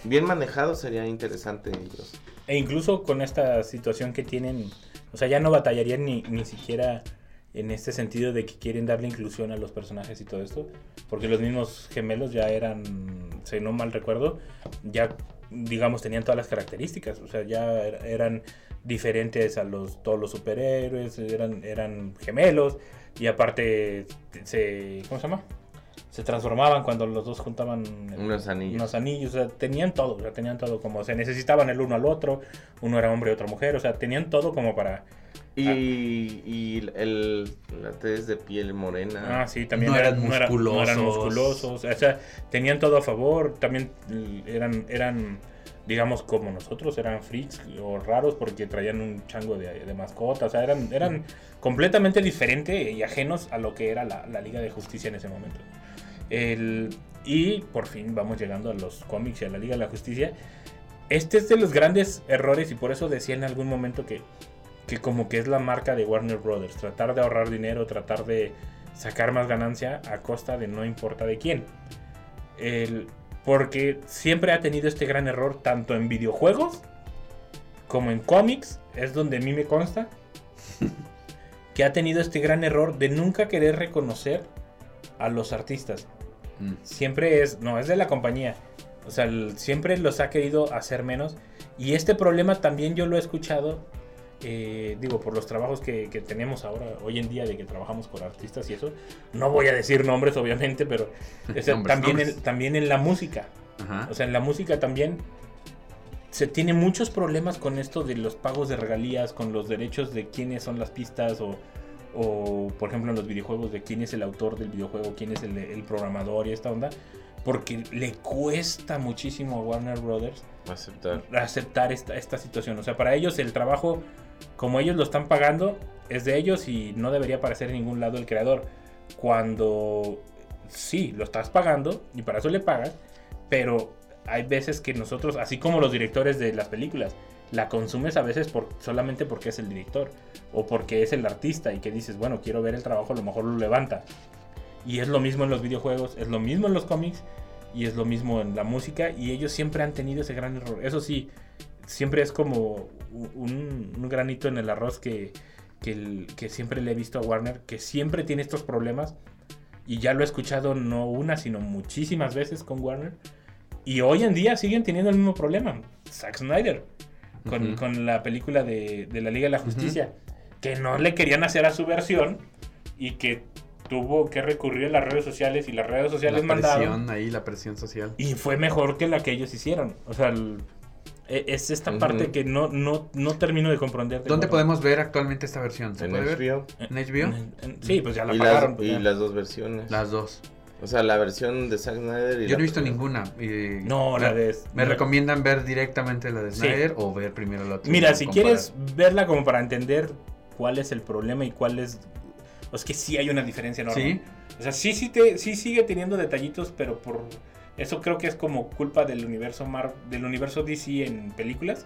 Bien manejados sería interesante ellos. E incluso con esta situación que tienen, o sea, ya no batallarían ni, ni siquiera en este sentido de que quieren darle inclusión a los personajes y todo esto, porque los mismos gemelos ya eran, si no mal recuerdo, ya digamos tenían todas las características, o sea, ya er- eran diferentes a los todos los superhéroes, eran eran gemelos y aparte se ¿cómo se llama? Se transformaban cuando los dos juntaban el- Unos anillos. unos anillos, o sea, tenían todo, o sea, tenían todo como se necesitaban el uno al otro, uno era hombre y otra mujer, o sea, tenían todo como para Y, y el, la tez de piel morena. Ah, sí, también No eran no era- no eran musculosos. musculosos. O sea, tenían todo a favor. También eran, eran, digamos, como nosotros, eran freaks o raros porque traían un chango de, de mascota. O sea, eran, eran completamente diferentes y ajenos a lo que era la, la Liga de Justicia en ese momento. El, y por fin vamos llegando a los cómics y a la Liga de la Justicia. Este es de los grandes errores y por eso decía en algún momento que, que como que es la marca de Warner Brothers. Tratar de ahorrar dinero, tratar de sacar más ganancia a costa de no importa de quién. El- porque siempre ha tenido este gran error tanto en videojuegos como en cómics. Es donde a mí me consta que ha tenido este gran error de nunca querer reconocer a los artistas. Mm. Siempre es, no, es de la compañía. O sea, siempre los ha querido hacer menos. Y este problema también yo lo he escuchado, eh, digo, por los trabajos que, que tenemos ahora, hoy en día, de que trabajamos con artistas y eso. No voy a decir nombres, obviamente, pero o sea, Nombres, también, nombres. En, también en la música. Ajá. O sea, en la música también se tiene muchos problemas con esto de los pagos de regalías, con los derechos de quiénes son las pistas o, o, por ejemplo en los videojuegos de quién es el autor del videojuego, quién es el, el programador y esta onda. Porque le cuesta muchísimo a Warner Brothers Aceptar. aceptar esta, esta situación. O sea, para ellos el trabajo, como ellos lo están pagando, es de ellos y no debería aparecer en ningún lado el creador. Cuando sí, lo estás pagando y para eso le pagas, pero hay veces que nosotros, así como los directores de las películas, la consumes a veces por, solamente porque es el director o porque es el artista y que dices, bueno, quiero ver el trabajo, a lo mejor lo levanta. Y es lo mismo en los videojuegos, es lo mismo en los cómics y es lo mismo en la música y ellos siempre han tenido ese gran error. Eso sí, siempre es como un, un granito en el arroz que, que, el- que siempre le he visto a Warner, que siempre tiene estos problemas y ya lo he escuchado no una, sino muchísimas veces con Warner. Y hoy en día siguen teniendo el mismo problema. Zack Snyder, con, con la película de, de la Liga de la Justicia, que no le querían hacer a su versión y que tuvo que recurrir a las redes sociales y las redes sociales la mandaron. presión ahí, la presión social. Y fue mejor que la que ellos hicieron. O sea, el- es esta parte que no, no, no termino de comprender. de ¿Dónde podemos ver actualmente esta versión? ¿Se En puede ver? HBO. ¿En HBO? En- en- sí, pues ya la Y pagaron. las, pues y las dos versiones. Las dos. O sea, la versión de Zack Snyder y Yo la no he visto primera. ninguna. y- No, la me- de... ¿Me no. recomiendan ver directamente la de Sí. Snyder o ver primero la otra? Mira, si comparar? quieres verla como para entender cuál es el problema y cuál es... o Es que sí hay una diferencia enorme. Sí. O sea, sí, sí, te, sí sigue teniendo detallitos, pero por... Eso creo que es como culpa del universo Mar, del universo DC en películas.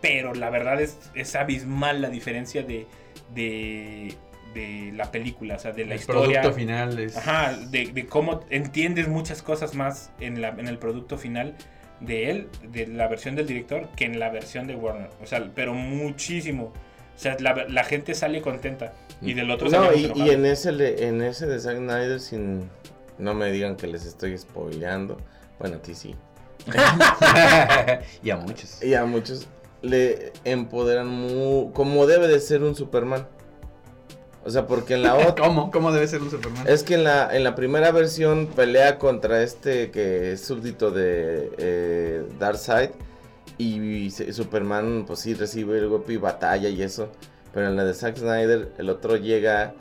Pero la verdad es, es abismal la diferencia de, de, de la película, o sea, de la el historia. producto final es. Ajá, de, de cómo entiendes muchas cosas más en, la, en el producto final de él, de la versión del director, que en la versión de Warner. O sea, pero muchísimo. O sea, la, la gente sale contenta. Y del otro No, salimos y, y en ese en ese de Zack Snyder sin no me digan que les estoy spoileando. Bueno, a ti sí. y a muchos. Y a muchos le empoderan mu- como debe de ser un Superman. O sea, porque en la otra ¿Cómo? ¿Cómo debe ser un Superman? es que en la en la primera versión pelea contra este que es súbdito de eh, Darkseid y, se- Superman pues sí recibe el golpe y batalla y eso, pero en la de Zack Snyder el otro llega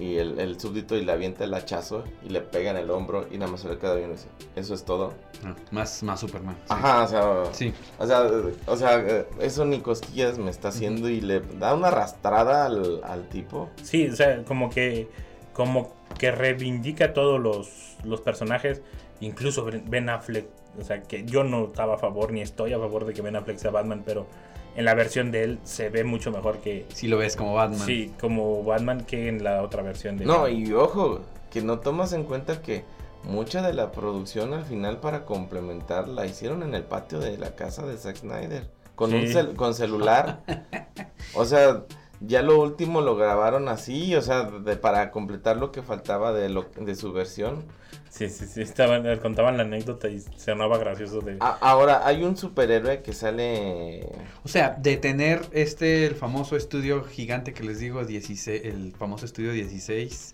y el, el súbdito y le avienta el hachazo y le pega en el hombro y nada más se le queda bien eso. Eso es todo. No, más, más Superman. sí. Ajá, o sea, Sí. o sea, o sea, eh, eso ni cosquillas me está haciendo y le da una arrastrada al, al tipo. Sí, o sea, como que como que reivindica a todos los, los personajes, incluso Ben Ben Affleck. O sea, que yo no estaba a favor ni estoy a favor de que Ben Affleck sea Batman, pero en la versión de él se ve mucho mejor que Si lo ves como Batman. sí, como Batman que en la otra versión de No, y ojo, que no tomas en cuenta que mucha de la producción al final para complementar la hicieron en el patio de la casa de Zack Snyder. Con un cel- con celular. o sea, ya lo último lo grabaron así, o sea, de, para completar lo que faltaba de, lo, de su versión. Sí, sí, sí, estaban, contaban la anécdota y sonaba gracioso de... A- ahora, hay un superhéroe que sale... O sea, de tener este, el famoso estudio gigante que les digo, 16, el famoso estudio 16,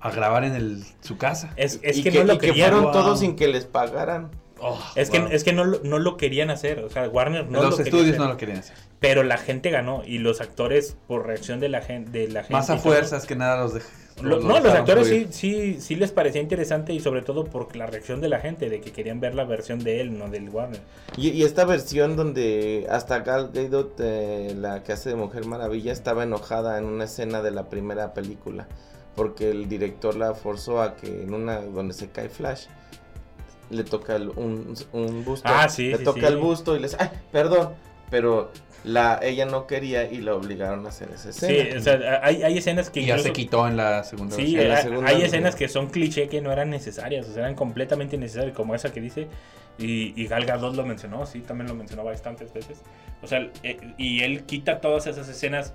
a grabar en el, su casa. Es, es y que, no lo y que querían. fueron Wow. todos sin que les pagaran. Oh, Es que, es que no, lo- no lo querían hacer, o sea, Warner no Los lo quería estudios hacer. no lo querían hacer. Pero la gente ganó y los actores, por reacción de la gente... De la gente Más a todo, fuerzas que nada los dej- Lo- los no, los actores sí, sí, sí les parecía interesante y sobre todo por la reacción de la gente, de que querían ver la versión de él, no del Warner. Y, y esta versión donde hasta Gal Gadot, eh, la que hace de Mujer Maravilla, estaba enojada en una escena de la primera película. Porque el director la forzó a que en una donde se cae Flash, le toca el- un, un busto. Ah, sí, Le sí, toca sí. el busto y le dice, ay, perdón. Pero la, ella no quería y la obligaron a hacer esa Sí, escena. o sea, hay, hay escenas que Y ya se quitó en la segunda Sí, En la hay, segunda hay no. escenas que son cliché que no eran necesarias, o sea, eran completamente innecesarias, como esa que dice, y, y Gal Gadot lo mencionó, sí, también lo mencionó bastantes veces. O sea, eh, y él quita todas esas escenas,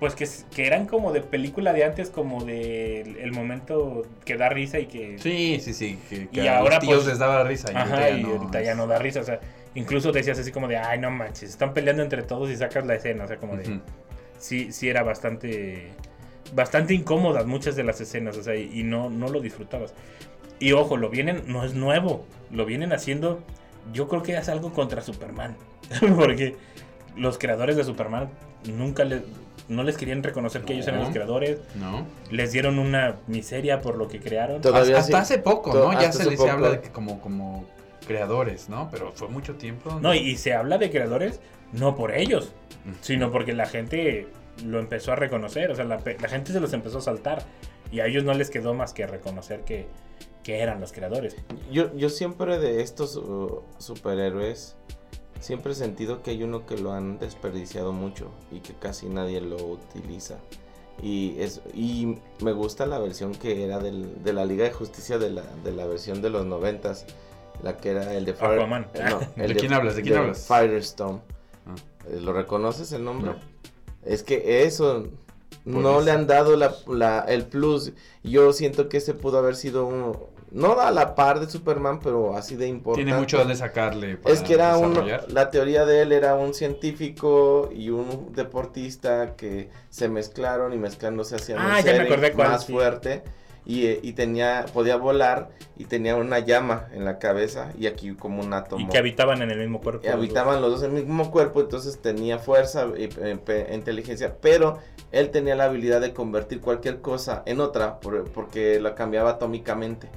pues que, s- que eran como de película de antes, como de el, el momento que da risa y que... Sí, sí, sí. Que, que Y a ahora, los tíos pues, les daba risa. Y Ajá, ahorita y ahorita ya no da risa, o sea, incluso decías así como de, ay, no manches, están peleando entre todos y sacas la escena, o sea, como de sí, sí era bastante, bastante incómodas muchas de las escenas, o sea, y, y no, no lo disfrutabas. Y ojo, lo vienen, no es nuevo, lo vienen haciendo, yo creo que es algo contra Superman, porque los creadores de Superman nunca les, no les querían reconocer que ellos eran los creadores, ¿No? les dieron una miseria por lo que crearon. Todavía hasta sí. hace poco, ¿no? Ya hasta se les habla de que como, como creadores, ¿no? Pero fue mucho tiempo. No, y, se habla de creadores no por ellos, sino porque la gente lo empezó a reconocer, o sea, la, gente se los empezó a saltar y a ellos no les quedó más que reconocer que, que eran los creadores. Yo, yo siempre de estos uh, superhéroes, siempre he sentido que hay uno que lo han desperdiciado mucho y que casi nadie lo utiliza. Y, es, y me gusta la versión que era del- de la Liga de Justicia de la, de la versión de los noventas. La que era el de Fire- Aquaman. eh, no, el ¿De quién hablas? ¿De quién hablas? Firestone. Ah. Eh, ¿Lo reconoces el nombre? No. Es que eso no le han dado la, la- el plus. Yo siento que ese pudo haber sido un, no a la par de Superman, pero así de importante. Tiene mucho donde sacarle. para Es que era un, desarrollar. la teoría de él era un científico y un deportista que se mezclaron y mezclándose hacían Ah, un ya me ser más sí. fuerte. Y, eh, y tenía, podía volar y tenía una llama en la cabeza y aquí como un átomo. Y que habitaban en el mismo cuerpo. Y habitaban los dos en el mismo cuerpo, entonces tenía fuerza y eh, pe- inteligencia, pero él tenía la habilidad de convertir cualquier cosa en otra por- porque la cambiaba atómicamente.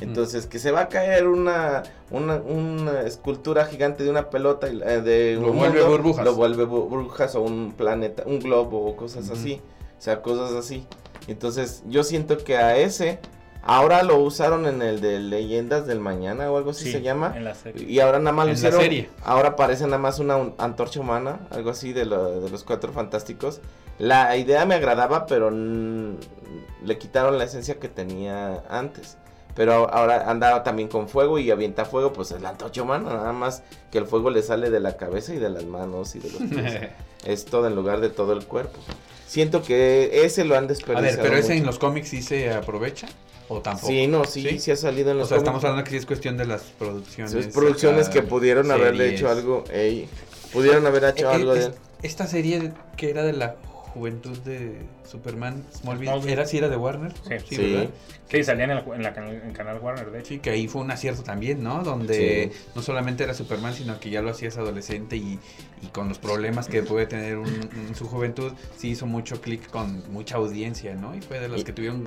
Entonces, que se va a caer una, una, una escultura gigante de una pelota, y, eh, de Lo un vuelve mundo, burbujas. Lo vuelve bu- burbujas o un planeta, un globo o cosas así. O sea, cosas así. Entonces, yo siento que a ese, ahora lo usaron en el de Leyendas del Mañana o algo así Sí, se llama. en la serie. Y ahora nada más lo En la hicieron. serie. Ahora parece nada más una un- antorcha humana, algo así de, lo- de los cuatro fantásticos. La idea me agradaba, pero le quitaron la esencia que tenía antes. Pero ahora andaba también con fuego y avienta fuego, pues es la antorcha humana, nada más que el fuego le sale de la cabeza y de las manos y de los pies. es todo en lugar de todo el cuerpo. Siento que ese lo han A desperdiciado. ver, pero ese mucho. en los cómics sí se aprovecha o tampoco. Sí, no, sí, sí, ha salido en O los sea, estamos hablando que sí es cuestión de las producciones. Son producciones acá, que pudieron haberle hecho algo. ey, pudieron haber hecho Eh, algo eh, de. es- Esta serie que era de la juventud de Superman, Smallville, Smallville. ¿era si era de Warner? Sí. Sí. ¿verdad? Sí, salían en, el- en la canal, en canal Warner, de hecho. Sí, que ahí fue un acierto también, ¿no? Donde Sí. no solamente era Superman, sino que ya lo hacías adolescente y, y con los problemas que puede tener un- en su juventud, sí hizo mucho clic con mucha audiencia, ¿no? Y fue de las Y- que tuvieron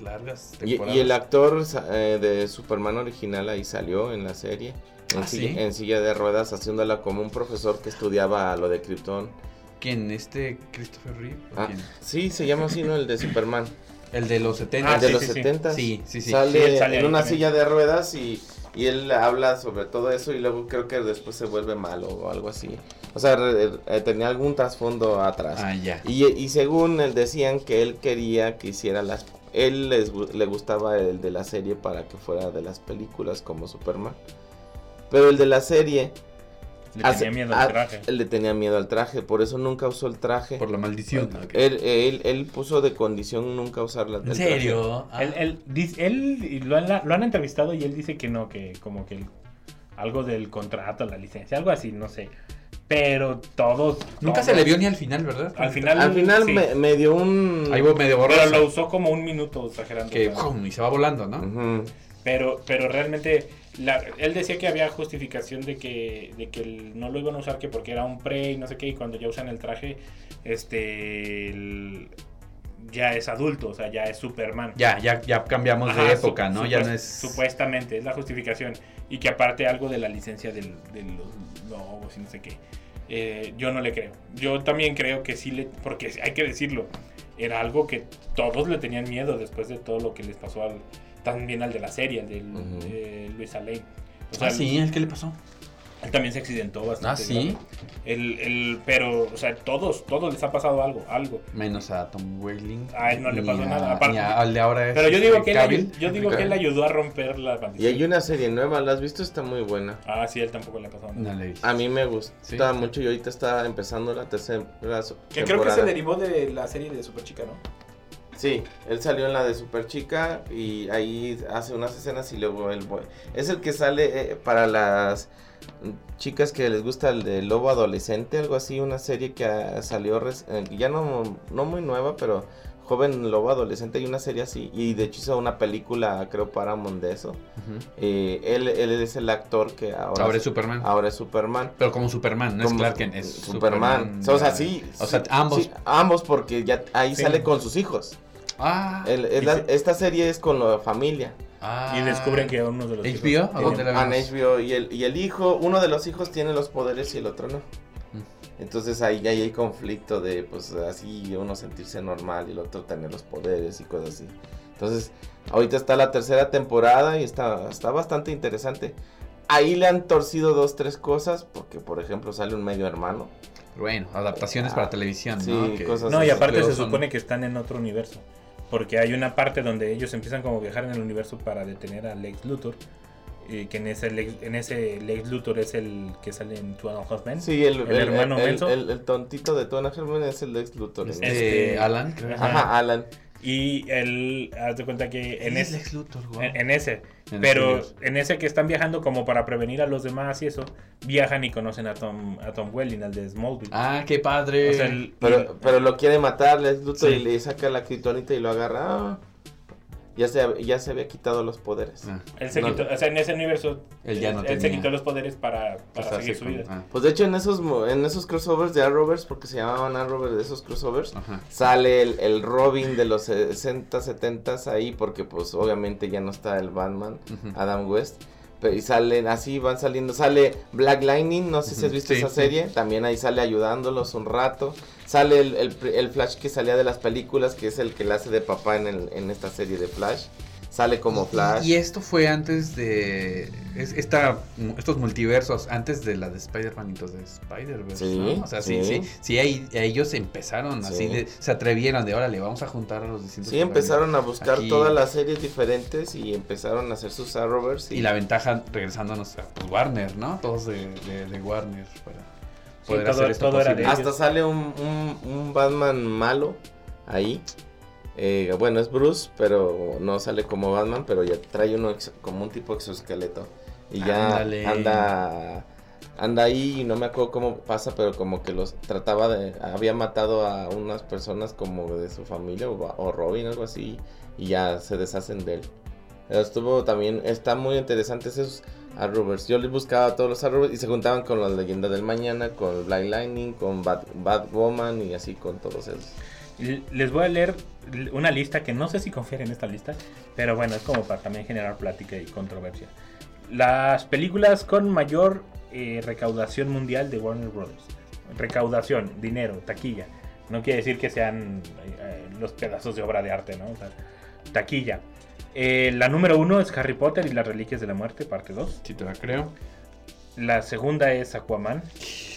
largas temporadas. y el actor eh, de Superman original ahí salió en la serie. En, ¿Ah, silla, sí? en silla de ruedas, haciéndola como un profesor que estudiaba lo de Krypton. ¿Quién? ¿Este Christopher Reeve? ¿O Ah, quién? sí, se llama así, ¿no? El de Superman. El de los 70. Ah, el de sí, los sí, sí. 70. Sí, sí, sí. Sale, en una también. silla de ruedas y, y él habla sobre todo eso y luego creo que después se vuelve malo o algo así. O sea, re- eh, tenía algún trasfondo atrás. Ah, ya. Y, y según él decían que él quería que hiciera las... Él les le gustaba el de la serie para que fuera de las películas como Superman. Pero el de la serie... Le hace- tenía miedo ah, al traje. Él le tenía miedo al traje, por eso nunca usó el traje. Por la maldición. Él, él, él puso de condición nunca usar la ¿En serio? Ah. Él, él, dice- él- y lo, han, lo han entrevistado y él dice que no, que como que el- algo del contrato, la licencia, algo así, no sé. Pero todos... Nunca todos- se le vio ni al final, ¿verdad? Al final, Al final sí, me, me dio un... Ahí va medio borroso. Pero lo usó como un minuto exagerando. Que o sea. ¡pum! y se va volando, ¿no? Ujú. Pero, pero realmente, la- él decía que había justificación de que, de que el- no lo iban a usar que porque era un pre y no sé qué, y cuando ya usan el traje, este, el- ya es adulto, o sea, ya es Superman. Ya, ya, ya cambiamos Ajá, de su- época, ¿no? Ya no es. Supuestamente, es la justificación. Y que aparte algo de la licencia del, de los lobos y no sé qué. eh, yo no le creo. Yo también creo que sí le... Porque hay que decirlo. Era algo que todos le tenían miedo después de todo lo que les pasó al... También al de la serie, al de Ujú. Luis Lane. O sea, Ah, sí, ¿el qué le pasó? él también se accidentó bastante. Ah, ¿sí? El, el, pero, o sea, todos, todos les ha pasado algo, algo. Menos a Tom Welling. A él no le pasó a- nada, aparte- ni a- al de ahora es Pero yo digo que él, Cavill. yo digo que él ayudó a romper la Y maldición. hay una serie nueva, ¿la has visto? Está muy buena. Ah, sí, él tampoco le ha pasado nada. No le he visto. A mí me gusta Sí. mucho y ahorita está empezando la tercera Que creo que se derivó de la serie de Super Chica, ¿no? Sí, él salió en la de Super Chica y ahí hace unas escenas y luego él... Es el que sale eh, para las chicas que les gusta el de Lobo Adolescente, algo así, una serie que ah, salió eh, ya no, no muy nueva, pero joven Lobo Adolescente y una serie así. Y de hecho hizo una película, creo, Paramount de eso. Eh, él, él es el actor que ahora, Ahora es Superman. ahora es Superman. Pero como Superman, no Como es Clark Kent, es Superman. Superman. o sea, sí. O sea, ambos. sí, ambos porque ya ahí Sí. sale con sus hijos. Ah, El- es Y la- sí. esta serie es con la familia. ah. Y descubren que uno de los HBO, hijos ¿a tiene- dónde la Ah? HBO, y el, y el hijo, uno de los hijos tiene los poderes y el otro no. Mm. Entonces ahí ya hay conflicto de pues así uno sentirse normal y el otro tener los poderes y cosas así. Entonces ahorita está la tercera temporada y está, está bastante interesante. Ahí le han torcido dos, tres cosas, porque por ejemplo sale un medio hermano. Bueno, adaptaciones para televisión, Sí, ¿no? Que- cosas No, y aparte se son- supone que están en otro universo. Porque hay una parte donde ellos empiezan como a viajar en el universo para detener a Lex Luthor. Y que en ese, Lex, en ese Lex Luthor es el que sale en Two and a Half Men. Sí, el, El hermano el, menso. el- el tontito de Tona Herman es el ex Luthor. en Este, Este- Alan, creo. Ajá. Alan. Y él, haz de cuenta que en, es ese, Lex Luthor, guau. en, en ese. En pero en ese que están viajando como para prevenir a los demás y eso, viajan y conocen a Tom, a Tom Welling, al de Smallville. Ah, qué padre. O sea, el- Pero, pero lo quiere matar Sí. y le saca la kriptonita y lo agarra. Ya se, ya se había quitado los poderes. Ah, Él se No. quitó, o sea, en ese universo, Él ya no él se tenía. quitó los poderes para, para pasarse seguir su vida. ah, Pues de hecho en esos en esos crossovers de Arrowverse, porque se llamaban Arrowverse de esos crossovers, ajá. sale el, el Robin de los 60, 70 ahí, porque pues obviamente ya no está el Batman. Adam West. Y salen así, van saliendo. Sale Black Lightning, no sé si has visto sí, esa sí. serie. También ahí sale ayudándolos un rato. Sale el, el, el Flash que salía de las películas, que es el que le hace de papá en, el- en esta serie de Flash. Sale como Flash. Y esto fue antes de es- esta, estos multiversos, antes de la de Spider-Man y los de Spider-Verse. Sí, ¿no? O sea, sí, sí. sí, sí, ahí, ellos empezaron así, Sí. de, se atrevieron de, órale, vamos a juntar a los distintos. Sí, empezaron a buscar Aquí- todas las series diferentes y empezaron a hacer sus Arrowverse. Y la ventaja, regresándonos a pues, Warner, ¿no? Todos de, de, de Warner para Sí, poder todo- hacer esto todo era de- Hasta sale un, un, un Batman malo ahí. Eh, bueno, es Bruce, pero no sale como Batman, pero ya trae uno como un tipo exoesqueleto. Y ya Ándale. anda anda ahí y no me acuerdo cómo pasa, pero como que los trataba de... Había matado a unas personas como de su familia o, o Robin, algo así, y ya se deshacen de él. Estuvo también, está muy interesante esos Arrowverse. Yo les buscaba todos los Arrowverse y se juntaban con la leyenda del mañana, con Black Lightning, con Bat, Batwoman y así con todos esos. Les voy a leer una lista que no sé si confiar en esta lista, pero bueno, es como para también generar plática y controversia. Las películas con mayor eh, recaudación mundial de Warner Bros. Recaudación, dinero, taquilla. No quiere decir que sean eh, eh, los pedazos de obra de arte, ¿no? O sea, taquilla. Eh, la número uno es Harry Potter y las Reliquias de la Muerte, parte 2. Si te la creo. La segunda es Aquaman.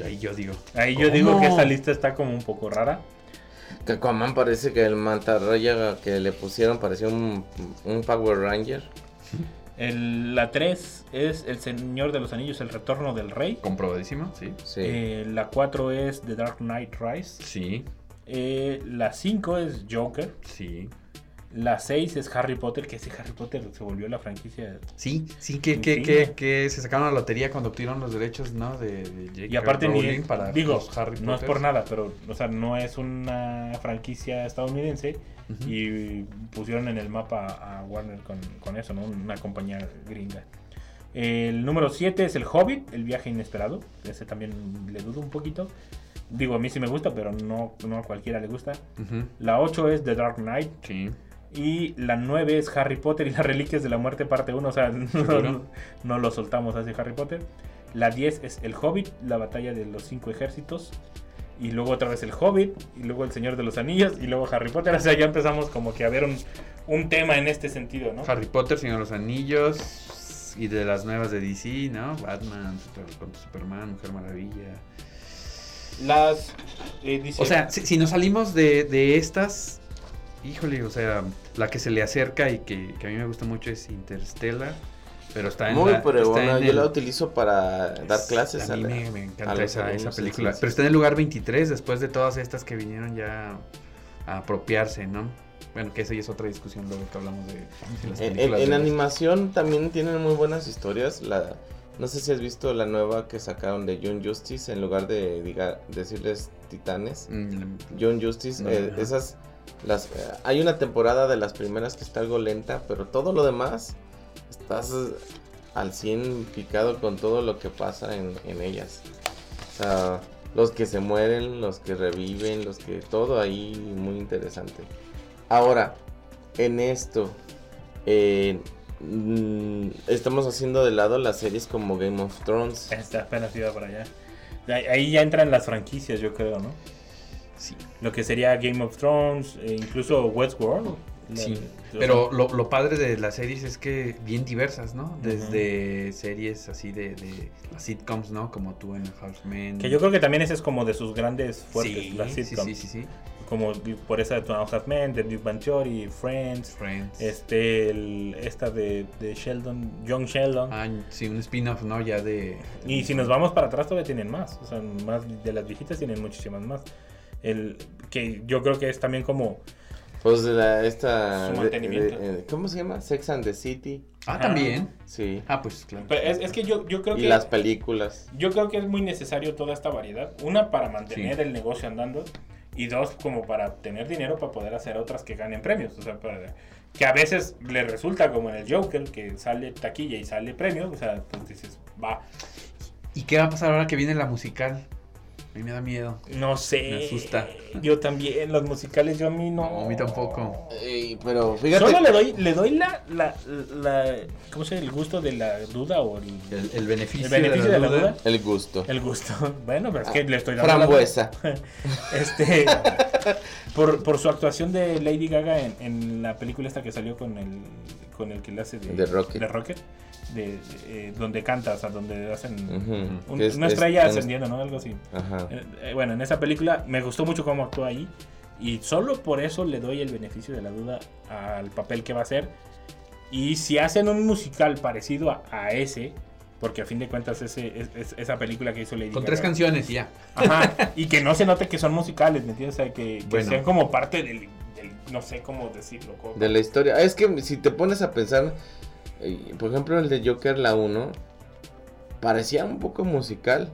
Ahí yo digo. Ahí yo ¿Cómo? digo que esta lista está como un poco rara. Que Aquaman parece que el mantarraya que le pusieron parecía un, un Power Ranger. El- la 3 es El Señor de los Anillos, El Retorno del Rey. Comprobadísimo, sí. Sí. Eh, la 4 es The Dark Knight Rise. Sí, Eh, la 5 es Joker. sí. La 6 es Harry Potter, que ese Harry Potter se volvió la franquicia. Sí, sí, que, que, que, que se sacaron la lotería cuando obtuvieron los derechos, ¿no? De, de. Y aparte, ni, para digo, Harry no es por nada, pero o sea, no es una franquicia estadounidense. Y pusieron en el mapa a Warner con, con eso, ¿no? Una compañía gringa. El número 7 es El Hobbit, El viaje inesperado. Ese también le dudo un poquito. Digo, a mí sí me gusta, pero no, no a cualquiera le gusta. La 8 es The Dark Knight. Sí. Y la 9 es Harry Potter y las Reliquias de la Muerte, parte 1. O sea, no, lo soltamos hacia Harry Potter. La 10 es El Hobbit, la batalla de los cinco ejércitos. Y luego otra vez El Hobbit, y luego El Señor de los Anillos, y luego Harry Potter. O sea, ya empezamos como que a ver un, un tema en este sentido, ¿no? Harry Potter, Señor de los Anillos. Y de las nuevas de DC, ¿no? Batman, Super- Superman, Mujer Maravilla. Las. eh, dice- O sea, si, si nos salimos de, de estas, híjole, o sea, la que se le acerca y que, que a mí me gusta mucho es Interstellar. Pero está en Muy la, está pregona. en Yo el- la utilizo para dar clases. A mí la- me, me a encanta esa, alumnos esa en película. Pero está en el lugar 23 después de todas estas que vinieron ya a apropiarse, ¿no? Bueno, que esa ya es otra discusión luego que hablamos de las En, en- películas en de los- animación también tienen muy buenas historias. La, no sé si has visto la nueva que sacaron de Young Justice en lugar de diga, decirles titanes. Mm, Young Justice, No, eh, esas las eh, hay una temporada de las primeras que está algo lenta, pero todo lo demás estás eh, al 100 picado con todo lo que pasa en, en ellas. O sea, los que se mueren, los que reviven, los que todo ahí muy interesante. Ahora, en esto eh, mm, estamos haciendo de lado las series como Game of Thrones. Esta apenas iba para allá. Ahí ya entran las franquicias, yo creo, ¿no? Sí. Lo que sería Game of Thrones, e incluso Westworld. Sí, pero lo, lo padre de las series es que bien diversas, ¿no? Desde series así de, de las sitcoms, ¿no? Como tú en Houseman. Que yo creo que también ese es como de sus grandes fuertes, sí, las sí, sitcoms. sí, sí, sí. Como por esa de Two Half Men, de Big Bang Theory, Friends, Friends. este, el- esta de, de Sheldon, Young Sheldon. Ah, sí, un spin-off, ¿no? Ya de... Y si nos vamos para atrás todavía tienen más, o sea, más de las viejitas tienen muchísimas más. El que yo creo que es también como Pues de la, esta... Su de- mantenimiento. de- eh, ¿Cómo se llama? Sex and the City. Ah, Ajá. también. Sí. Ah, pues claro. pero es, es que yo, yo creo Y que las películas. yo creo que es muy necesario toda esta variedad. Una para mantener Sí. el negocio andando y dos como para tener dinero para poder hacer otras que ganen premios. O sea, para que a veces le resulta como en el Joker, que sale taquilla y sale premio, o sea, pues dices, va, ¿Y qué va a pasar ahora que viene la musical? A mí me da miedo. no sé. Me asusta. Yo también, los musicales yo a mí no. No, a mí tampoco. Ey, pero fíjate. Solo le doy, le doy la, la, la, ¿cómo se llama? El gusto de la duda o el, El, el beneficio, el beneficio de la duda. El gusto. El gusto. Bueno, pero es que le estoy dando la Frambuesa. Este, por, por su actuación de Lady Gaga en, en la película esta que salió con el, con el que le hace de, De Rocket. de Rocket, de- de, eh, donde canta, o sea, donde hacen Ujú. un- Que es- una es- estrella es- ascendiendo, ¿no? Algo así. Ajá. Eh, eh, bueno, en esa película me gustó mucho cómo actuó ahí y solo por eso le doy el beneficio de la duda al papel que va a hacer. Y si hacen un musical parecido a, a ese, porque a fin de cuentas ese, es- es- esa película que hizo Lady Con Gaga- tres canciones y ya. Ajá, y que no se note que son musicales, ¿me entiendes? O sea, que, que Bueno. sean como parte del- no sé cómo decirlo. como- De la historia. Es que si te pones a pensar, eh, por ejemplo, el de Joker, la 1, parecía un poco musical.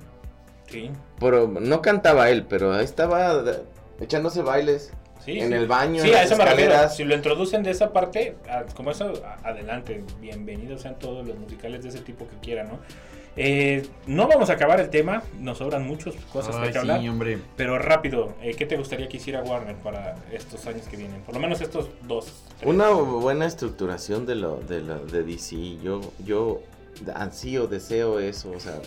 Sí, Pero no cantaba él, pero ahí estaba de- echándose bailes sí. en sí. el baño, Sí, en a eso me refiero. escaleras. Si lo introducen de esa parte, como eso, adelante. Bienvenidos sean todos los musicales de ese tipo que quieran, ¿no? Eh, no vamos a acabar el tema, nos sobran muchas cosas de Ay, que sí, hablar. hombre. Pero rápido, eh, ¿qué te gustaría que hiciera Warner para estos años que vienen? Por lo menos estos dos. tres. Una buena estructuración de lo de, lo, de DC. Yo, yo ansío, deseo eso. O sea,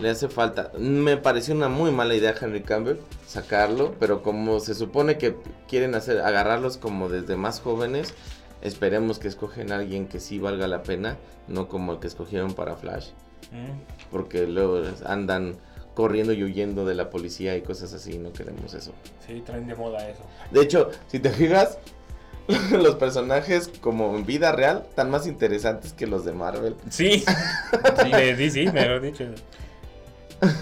le hace falta. Me pareció una muy mala idea Henry Campbell sacarlo. Pero como se supone que quieren hacer, agarrarlos como desde más jóvenes. Esperemos que escogen a alguien que sí valga la pena. No como el que escogieron para Flash. Mm. Porque luego andan corriendo y huyendo de la policía y cosas así. No queremos eso. Sí, traen de moda eso. De hecho, si te fijas, los personajes como en vida real están más interesantes que los de Marvel. Sí, de DC, me lo he dicho.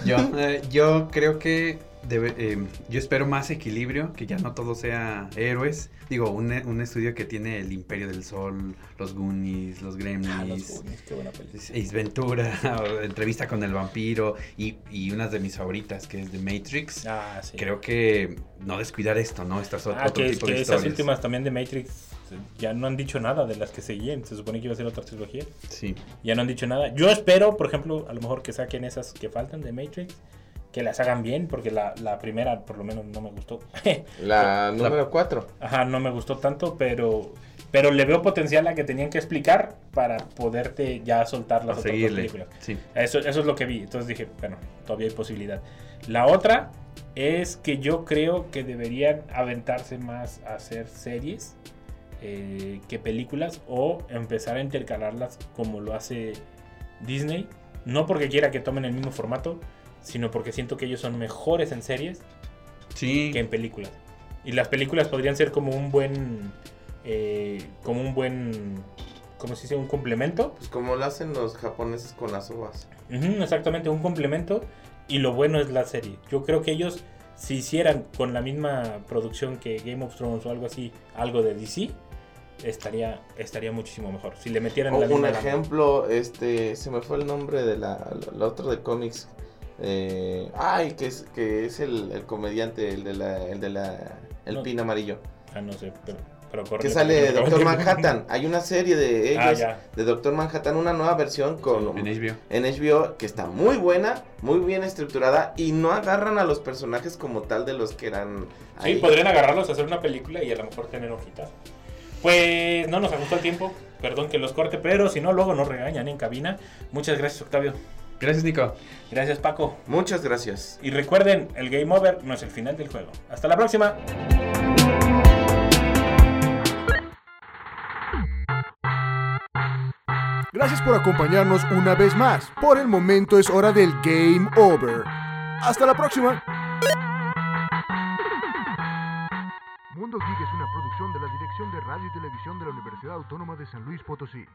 Yo, eh, yo creo que debe- eh, yo espero más equilibrio, que ya no todo sea héroes. Digo, un, un estudio que tiene el Imperio del Sol, los Goonies, los Ah, los Gremlins, Goonies, qué buena película. Ace Ventura, entrevista con el vampiro y, y unas de mis favoritas que es The Matrix. Ah, sí. Creo que no descuidar esto, ¿no? Estas Ah, otro que, tipo que de esas historias. últimas también de Matrix ya no han dicho nada de las que seguían. Se supone que iba a ser otra trilogía. Sí. Ya no han dicho nada. Yo espero, por ejemplo, a lo mejor que saquen esas que faltan de Matrix. Que las hagan bien, porque la, la primera por lo menos no me gustó. La número 4. Ajá, no me gustó tanto, pero pero le veo potencial a que tenían que explicar para poderte ya soltar las A otras dos películas. Sí. Eso, eso es lo que vi. Entonces dije, bueno, todavía hay posibilidad. La otra es que yo creo que deberían aventarse más a hacer series eh, que películas o empezar a intercalarlas como lo hace Disney. No porque quiera que tomen el mismo formato, sino porque siento que ellos son mejores en series Sí. que en películas. Y las películas podrían ser como un buen... eh, como un buen... ¿Cómo se dice? Un complemento. Pues como lo hacen los japoneses con las uvas. Exactamente, un complemento. Y lo bueno es la serie. Yo creo que ellos, si hicieran con la misma producción que Game of Thrones o algo así, algo de DC, estaría, estaría muchísimo mejor. Si le metieran O la un misma lana. ejemplo, este, se me fue el nombre de la, la otro de cómics. Eh, ay, que es, que es el, el comediante, el de la, el de la, el No. pin amarillo. Ah, no sé, pero, pero Que sale me Doctor de- Manhattan. Hay una serie de Ah, ellos, de Doctor Manhattan, una nueva versión con En HBO. en HBO que está muy buena, muy bien estructurada y no agarran a los personajes como tal de los que eran Sí, podrían agarrarlos, hacer una película y a lo mejor tener hojitas. Pues no nos ajustó el tiempo, perdón que los corte, pero si no, luego nos regañan en cabina. Muchas gracias, Octavio. Gracias, Nico. Gracias, Paco. Muchas gracias. Y recuerden, el game over no es el final del juego. Hasta la próxima. Gracias por acompañarnos una vez más. Por el momento es hora del Game Over. Hasta la próxima. Mundo Geek es una producción de la Dirección de Radio y Televisión de la Universidad Autónoma de San Luis Potosí.